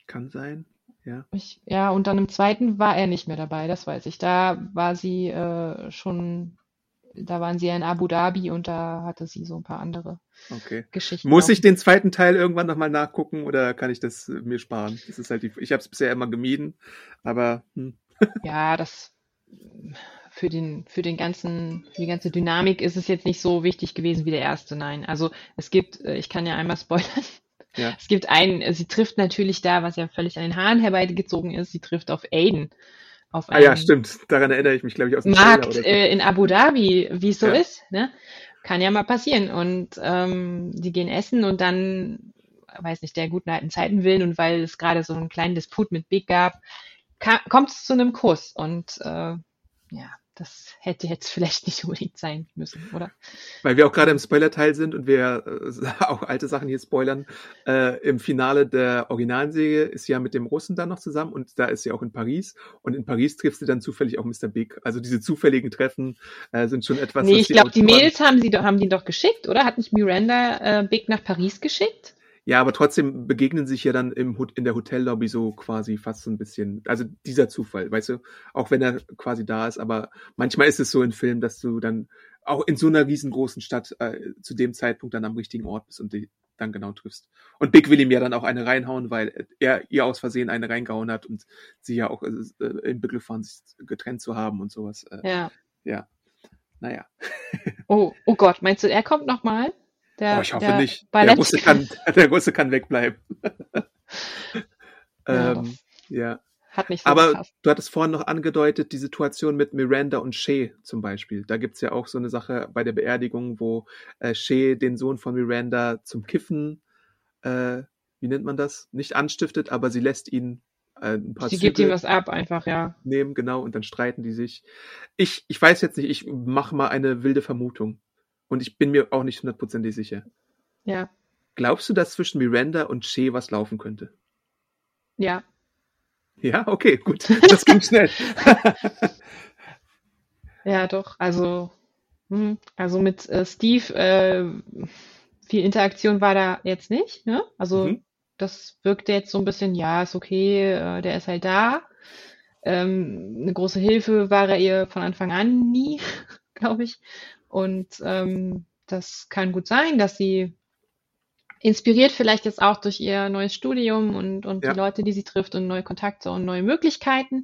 Kann sein. Ja. Ich, ja, und dann im zweiten war er nicht mehr dabei, das weiß ich. Da war sie äh, schon, da waren sie ja in Abu Dhabi und da hatte sie so ein paar andere Okay. Geschichten. Muss auch. ich den zweiten Teil irgendwann nochmal nachgucken oder kann ich das äh, mir sparen? Das ist halt die, ich habe es bisher immer gemieden, aber hm. Ja, das für den, für den ganzen, für die ganze Dynamik ist es jetzt nicht so wichtig gewesen wie der erste, nein. Also es gibt, äh, ich kann ja einmal spoilern. Ja. Es gibt einen, sie trifft natürlich da, was ja völlig an den Haaren herbeigezogen ist, sie trifft auf Aiden. Auf Ah ja, stimmt. Daran erinnere ich mich, glaube ich, aus dem Markt so. äh, in Abu Dhabi, wie es so Ja. ist, ne? Kann ja mal passieren. Und ähm, die gehen essen und dann, weiß nicht, der guten alten Zeiten willen und weil es gerade so einen kleinen Disput mit Big gab, kommt es zu einem Kuss. Und äh, ja, das hätte jetzt vielleicht nicht unbedingt sein müssen, oder? Weil wir auch gerade im Spoiler-Teil sind und wir äh, auch alte Sachen hier spoilern. Äh, Im Finale der originalen Serie ist sie ja mit dem Russen dann noch zusammen und da ist sie auch in Paris. Und in Paris trifft sie dann zufällig auch Mr. Big. Also diese zufälligen Treffen äh, sind schon etwas. nee, ich glaube, die Mails haben sie doch, haben die doch geschickt, oder? Hat nicht Miranda äh, Big nach Paris geschickt? Ja, aber trotzdem begegnen sich ja dann im, in der Hotellobby so quasi fast so ein bisschen, also dieser Zufall, weißt du, auch wenn er quasi da ist, aber manchmal ist es so in Filmen, dass du dann auch in so einer riesengroßen Stadt äh, zu dem Zeitpunkt dann am richtigen Ort bist und die dann genau triffst. Und Big will ihm ja dann auch eine reinhauen, weil er ihr aus Versehen eine reingehauen hat und sie ja auch äh, im Begriff waren, sich getrennt zu haben und sowas. Äh, Ja. ja. Naja. Oh, oh Gott, meinst du, er kommt nochmal? Der, Oh, ich hoffe der nicht. Der Ballett- Russe, kann, der Russe kann wegbleiben. Ja, ähm, ja. hat nicht so Aber gepasst. du hattest vorhin noch angedeutet, die Situation mit Miranda und Shay zum Beispiel. Da gibt's ja auch so eine Sache bei der Beerdigung, wo äh, Shay den Sohn von Miranda zum Kiffen, äh, wie nennt man das? Nicht anstiftet, aber sie lässt ihn äh, ein paar Sie gibt ihm Züge was ab, einfach, ja. nehmen, genau, und dann streiten die sich. Ich, ich weiß jetzt nicht, ich mache mal eine wilde Vermutung. Und ich bin mir auch nicht hundertprozentig sicher. Ja, Glaubst du, dass zwischen Miranda und Shay was laufen könnte? ja. Ja, okay, gut. Das ging schnell. Ja, doch. Also, hm, also mit äh, Steve, äh, viel Interaktion war da jetzt nicht, ne? Also Mhm. das wirkte jetzt so ein bisschen, ja, ist okay, äh, der ist halt da. Ähm, eine große Hilfe war er ihr von Anfang an nie, glaube ich. Und ähm, das kann gut sein, dass sie inspiriert vielleicht jetzt auch durch ihr neues Studium und, und Ja. die Leute, die sie trifft und neue Kontakte und neue Möglichkeiten,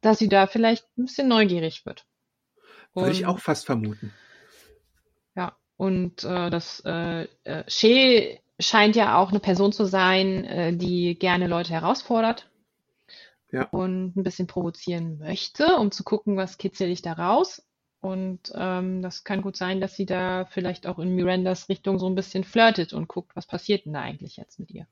dass sie da vielleicht ein bisschen neugierig wird. Würde ich Und- auch fast vermuten. ja, und äh, das äh, äh, Shea scheint ja auch eine Person zu sein, äh, die gerne Leute herausfordert Ja. und ein bisschen provozieren möchte, um zu gucken, was kitzel ich da raus. Und ähm, das kann gut sein, dass sie da vielleicht auch in Mirandas Richtung so ein bisschen flirtet und guckt, was passiert denn da eigentlich jetzt mit ihr.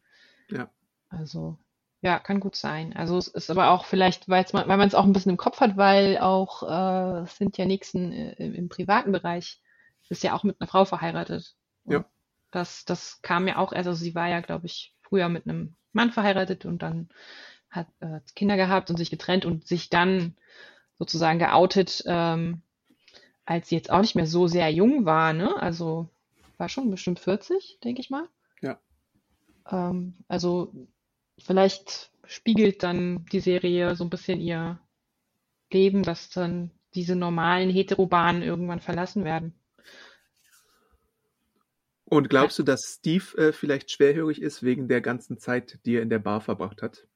Ja. Also, ja, kann gut sein. Also es ist aber auch vielleicht, man, weil man es auch ein bisschen im Kopf hat, weil auch äh, ja Nixon äh, im, im privaten Bereich, ist ja auch mit einer Frau verheiratet. Und Ja. Das, das kam ja auch also sie war ja, glaube ich, früher mit einem Mann verheiratet und dann hat äh, Kinder gehabt und sich getrennt und sich dann sozusagen geoutet, ähm, als sie jetzt auch nicht mehr so sehr jung war, ne? Also war schon bestimmt 40, denke ich mal. Ja. Ähm, also vielleicht spiegelt dann die Serie so ein bisschen ihr Leben, dass dann diese normalen Heterobahnen irgendwann verlassen werden. Und glaubst du, dass Steve äh, vielleicht schwerhörig ist wegen der ganzen Zeit, die er in der Bar verbracht hat?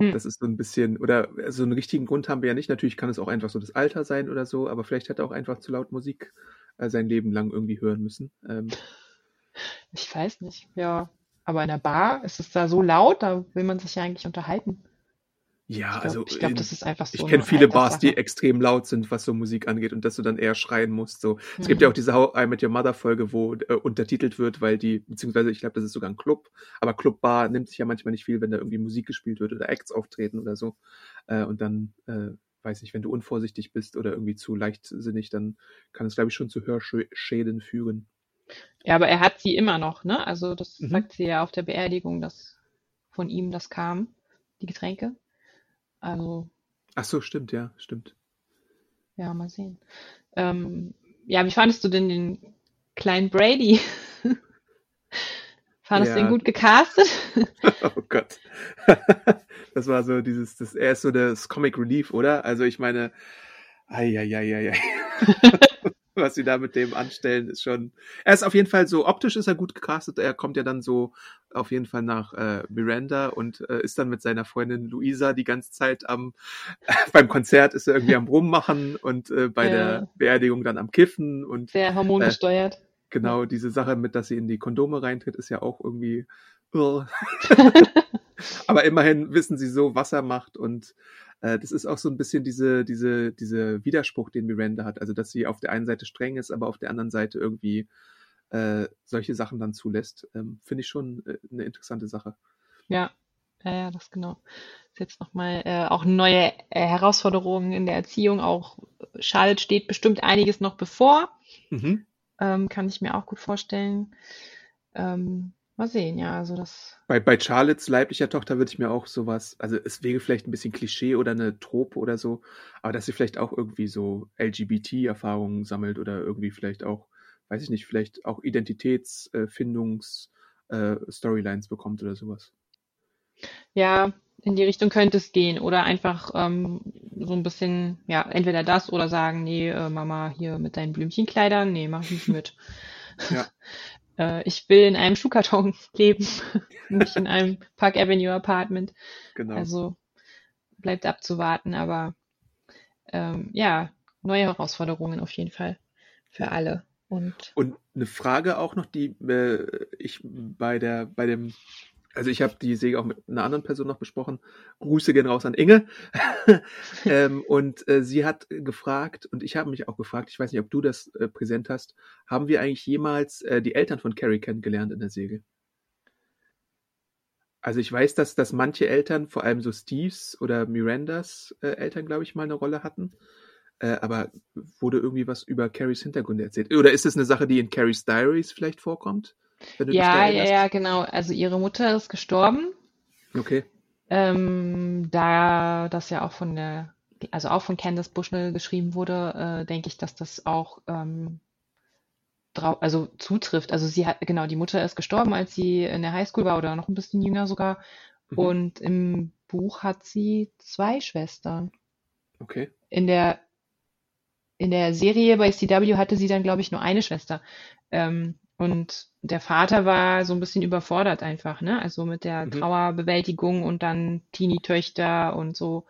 Hm. Das ist so ein bisschen, oder so einen richtigen Grund haben wir ja nicht. Natürlich kann es auch einfach so das Alter sein oder so, aber vielleicht hat er auch einfach zu laut Musik äh, sein Leben lang irgendwie hören müssen. Ähm, Ich weiß nicht, ja. Aber in der Bar ist es da so laut, da will man sich ja eigentlich unterhalten. Ja, Ich glaube, also ich glaube, das ist einfach ich so kenne eine viele Bars, die Alterssache. extrem laut sind, was so Musik angeht und dass du dann eher schreien musst. So, es gibt ja auch Mhm. diese How I Met Your Mother Folge, wo äh, untertitelt wird, weil die, beziehungsweise ich glaube, das ist sogar ein Club, aber Clubbar nimmt sich ja manchmal nicht viel, wenn da irgendwie Musik gespielt wird oder Acts auftreten oder so. Äh, und dann, äh, weiß nicht, wenn du unvorsichtig bist oder irgendwie zu leichtsinnig, dann kann es, glaube ich, schon zu Hörschäden führen. Ja, aber er hat sie immer noch, ne? Also das Mhm. sagt sie ja auf der Beerdigung, dass von ihm das kam, die Getränke. Also, Ach so, stimmt, ja, stimmt. ja, mal sehen. Ähm, ja, wie fandest du denn den kleinen Brady? Fandest du ihn Ja, gut gecastet? oh Gott. Das war so dieses, das, er ist so das Comic Relief, oder? Also ich meine, ei, was sie da mit dem anstellen, ist schon. Er ist auf jeden Fall so, optisch ist er gut gecastet. Er kommt ja dann so auf jeden Fall nach äh, Miranda und äh, ist dann mit seiner Freundin Luisa die ganze Zeit am beim Konzert ist er irgendwie am Rummachen und äh, bei der Ja, Beerdigung dann am Kiffen und sehr äh, hormongesteuert. Ja. genau diese Sache mit, dass sie in die Kondome reintritt, ist ja auch irgendwie. Oh. Aber immerhin wissen sie so, was er macht und äh, das ist auch so ein bisschen diese, diese, diese Widerspruch, den Miranda hat. Also, dass sie auf der einen Seite streng ist, aber auf der anderen Seite irgendwie äh, solche Sachen dann zulässt. Ähm, Finde ich schon äh, eine interessante Sache. Ja, ja, ja, das genau. Ist jetzt nochmal äh, auch neue äh, Herausforderungen in der Erziehung. Auch Charlotte steht bestimmt einiges noch bevor. Mhm. Ähm, kann ich mir auch gut vorstellen. Ähm, mal sehen, ja, also das, Bei, bei Charlottes leiblicher Tochter würde ich mir auch sowas, also es wäre vielleicht ein bisschen Klischee oder eine Trope oder so, aber dass sie vielleicht auch irgendwie so LGBT-Erfahrungen sammelt oder irgendwie vielleicht auch, weiß ich nicht, vielleicht auch Identitätsfindungs äh, Storylines bekommt oder sowas. ja, in die Richtung könnte es gehen. Oder einfach ähm, so ein bisschen, ja, entweder das oder sagen, nee, äh, Mama, hier mit deinen Blümchenkleidern, nee, mach ich nicht mit. Ja, Äh, ich will in einem Schuhkarton leben, nicht in einem Park Avenue Apartment. genau. Also bleibt abzuwarten, aber ähm, ja, neue Herausforderungen auf jeden Fall für alle. Und Und eine Frage auch noch, die äh, ich bei der, bei dem, also ich habe die Säge auch mit einer anderen Person noch besprochen. Grüße gehen raus an Inge. ähm, und äh, sie hat gefragt, und ich habe mich auch gefragt, ich weiß nicht, ob du das äh, präsent hast, haben wir eigentlich jemals äh, die Eltern von Carrie kennengelernt in der Säge? Also ich weiß, dass, dass manche Eltern, vor allem so Steves oder Mirandas äh, Eltern, glaube ich, mal eine Rolle hatten. Äh, aber wurde irgendwie was über Carries Hintergründe erzählt? Oder ist es eine Sache, die in Carries Diaries vielleicht vorkommt? Wenn du dich da ja, ja, ja, genau. Also ihre Mutter ist gestorben, Okay. ähm, da das ja auch von der, also auch von Candace Bushnell geschrieben wurde, äh, denke ich, dass das auch ähm, drau also zutrifft. Also sie hat, genau, die Mutter ist gestorben, als sie in der Highschool war oder noch ein bisschen jünger sogar. Mhm. Und im Buch hat sie zwei Schwestern. Okay. In der in der Serie bei CW hatte sie dann, glaube ich, nur eine Schwester. Ähm, und der Vater war so ein bisschen überfordert einfach, ne? Also mit der Mhm. Trauerbewältigung und dann Teenie-Töchter und so.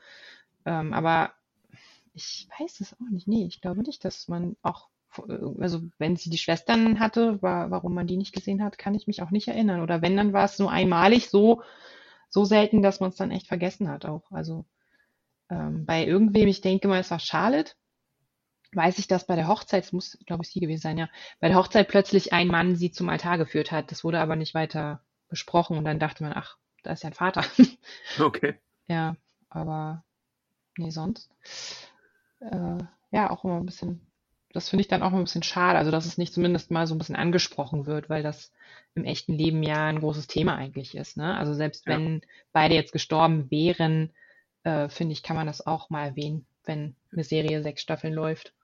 Ähm, aber ich weiß es auch nicht. Nee, ich glaube nicht, dass man auch, also wenn sie die Schwestern hatte, war, warum man die nicht gesehen hat, kann ich mich auch nicht erinnern. Oder wenn, dann war es nur einmalig so, so selten, dass man es dann echt vergessen hat auch. Also ähm, bei irgendwem, ich denke mal, es war Charlotte, weiß ich, dass bei der Hochzeit, es muss, glaube ich, sie gewesen sein, ja, bei der Hochzeit plötzlich ein Mann sie zum Altar geführt hat. Das wurde aber nicht weiter besprochen und dann dachte man, ach, da ist ja ein Vater. Okay. Ja, aber nee, sonst. Äh, ja, auch immer ein bisschen, das finde ich dann auch immer ein bisschen schade, also dass es nicht zumindest mal so ein bisschen angesprochen wird, weil das im echten Leben ja ein großes Thema eigentlich ist, ne? Also selbst Ja. wenn beide jetzt gestorben wären, äh, finde ich, kann man das auch mal erwähnen, wenn eine Serie sechs Staffeln läuft.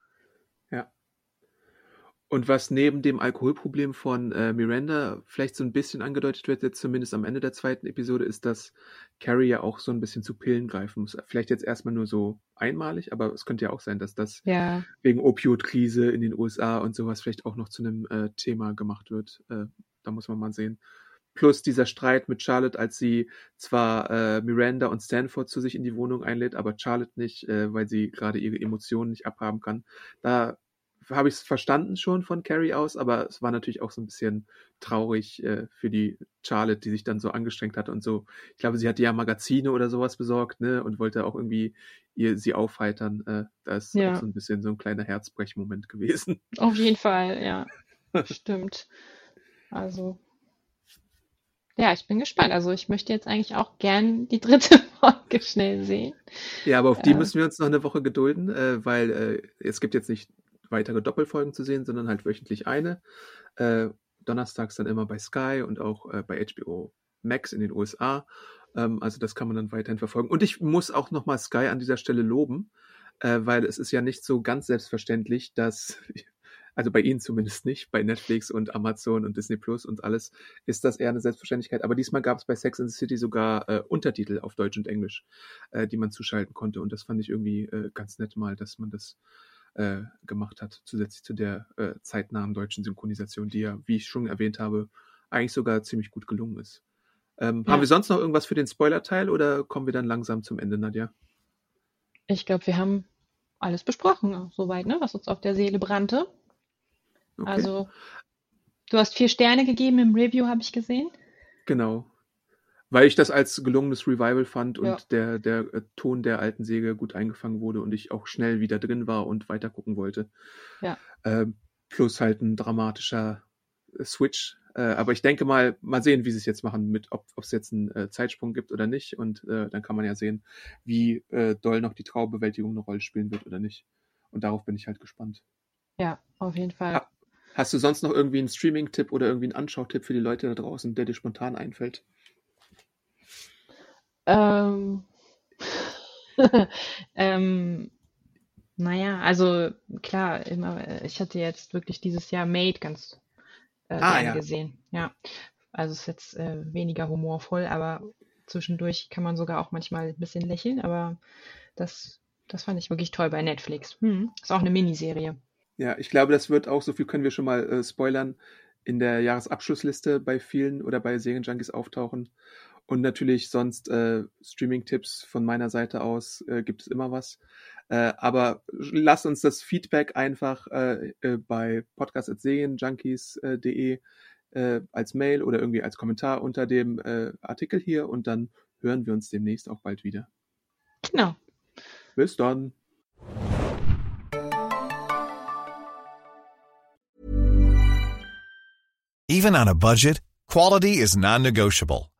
Und was neben dem Alkoholproblem von äh, Miranda vielleicht so ein bisschen angedeutet wird, jetzt zumindest am Ende der zweiten Episode, ist, dass Carrie ja auch so ein bisschen zu Pillen greifen muss. Vielleicht jetzt erstmal nur so einmalig, aber es könnte ja auch sein, dass das Ja, wegen Opioidkrise in den USA und sowas vielleicht auch noch zu einem äh, Thema gemacht wird. Äh, da muss man mal sehen. Plus dieser Streit mit Charlotte, als sie zwar äh, Miranda und Stanford zu sich in die Wohnung einlädt, aber Charlotte nicht, äh, weil sie gerade ihre Emotionen nicht abhaben kann. Da habe ich es verstanden schon von Carrie aus, aber es war natürlich auch so ein bisschen traurig äh, für die Charlotte, die sich dann so angestrengt hatte und so. Ich glaube, sie hatte ja Magazine oder sowas besorgt, ne, und wollte auch irgendwie ihr sie aufheitern. Äh, da ist Ja. auch so ein bisschen so ein kleiner Herzbrechmoment gewesen. Auf jeden Fall, ja. Stimmt. Also, ja, ich bin gespannt. Also, ich möchte jetzt eigentlich auch gern die dritte Folge schnell sehen. Ja, aber auf die Äh, müssen wir uns noch eine Woche gedulden, äh, weil äh, es gibt jetzt nicht weitere Doppelfolgen zu sehen, sondern halt wöchentlich eine. Äh, donnerstags dann immer bei Sky und auch äh, bei HBO Max in den USA. Ähm, also das kann man dann weiterhin verfolgen. Und ich muss auch nochmal Sky an dieser Stelle loben, äh, weil es ist ja nicht so ganz selbstverständlich, dass, also bei Ihnen zumindest nicht, bei Netflix und Amazon und Disney Plus und alles ist das eher eine Selbstverständlichkeit. Aber diesmal gab es bei Sex and the City sogar äh, Untertitel auf Deutsch und Englisch, äh, die man zuschalten konnte. Und das fand ich irgendwie äh, ganz nett mal, dass man das äh, gemacht hat, zusätzlich zu der äh, zeitnahen deutschen Synchronisation, die ja, wie ich schon erwähnt habe, eigentlich sogar ziemlich gut gelungen ist. Ähm, Ja. Haben wir sonst noch irgendwas für den Spoiler-Teil oder kommen wir dann langsam zum Ende, Nadja? Ich glaube, wir haben alles besprochen, soweit, ne, was uns auf der Seele brannte. Okay. Also, du hast vier Sterne gegeben im Review, habe ich gesehen. Genau. Weil ich das als gelungenes Revival fand und Ja. der, der äh, Ton der alten Säge gut eingefangen wurde und ich auch schnell wieder drin war und weiter gucken wollte. Ja. Ähm, plus halt ein dramatischer äh, Switch. Äh, aber ich denke mal, mal sehen, wie sie es jetzt machen, mit ob es jetzt einen äh, Zeitsprung gibt oder nicht. Und äh, dann kann man ja sehen, wie äh, doll noch die Traubewältigung eine Rolle spielen wird oder nicht. Und darauf bin ich halt gespannt. Ja, auf jeden Fall. Ah. Hast du sonst noch irgendwie einen Streaming-Tipp oder irgendwie einen Anschautipp für die Leute da draußen, der dir spontan einfällt? Ähm, ähm, naja, also klar, immer, ich hatte jetzt wirklich dieses Jahr Made ganz äh, Ah, ja. gesehen. Ja, also ist jetzt äh, weniger humorvoll, aber zwischendurch kann man sogar auch manchmal ein bisschen lächeln, aber das, das fand ich wirklich toll bei Netflix. Hm. Ist auch eine Miniserie. Ja, ich glaube, das wird auch, so viel können wir schon mal äh, spoilern, in der Jahresabschlussliste bei vielen oder bei Serienjunkies auftauchen. Und natürlich sonst äh, Streaming-Tipps von meiner Seite aus äh, gibt es immer was. Äh, aber lasst uns das Feedback einfach äh, äh, bei podcast.serienjunkies.de äh, als Mail oder irgendwie als Kommentar unter dem äh, Artikel hier und dann hören wir uns demnächst auch bald wieder. Genau. Bis dann. Even on a budget, quality is non-negotiable.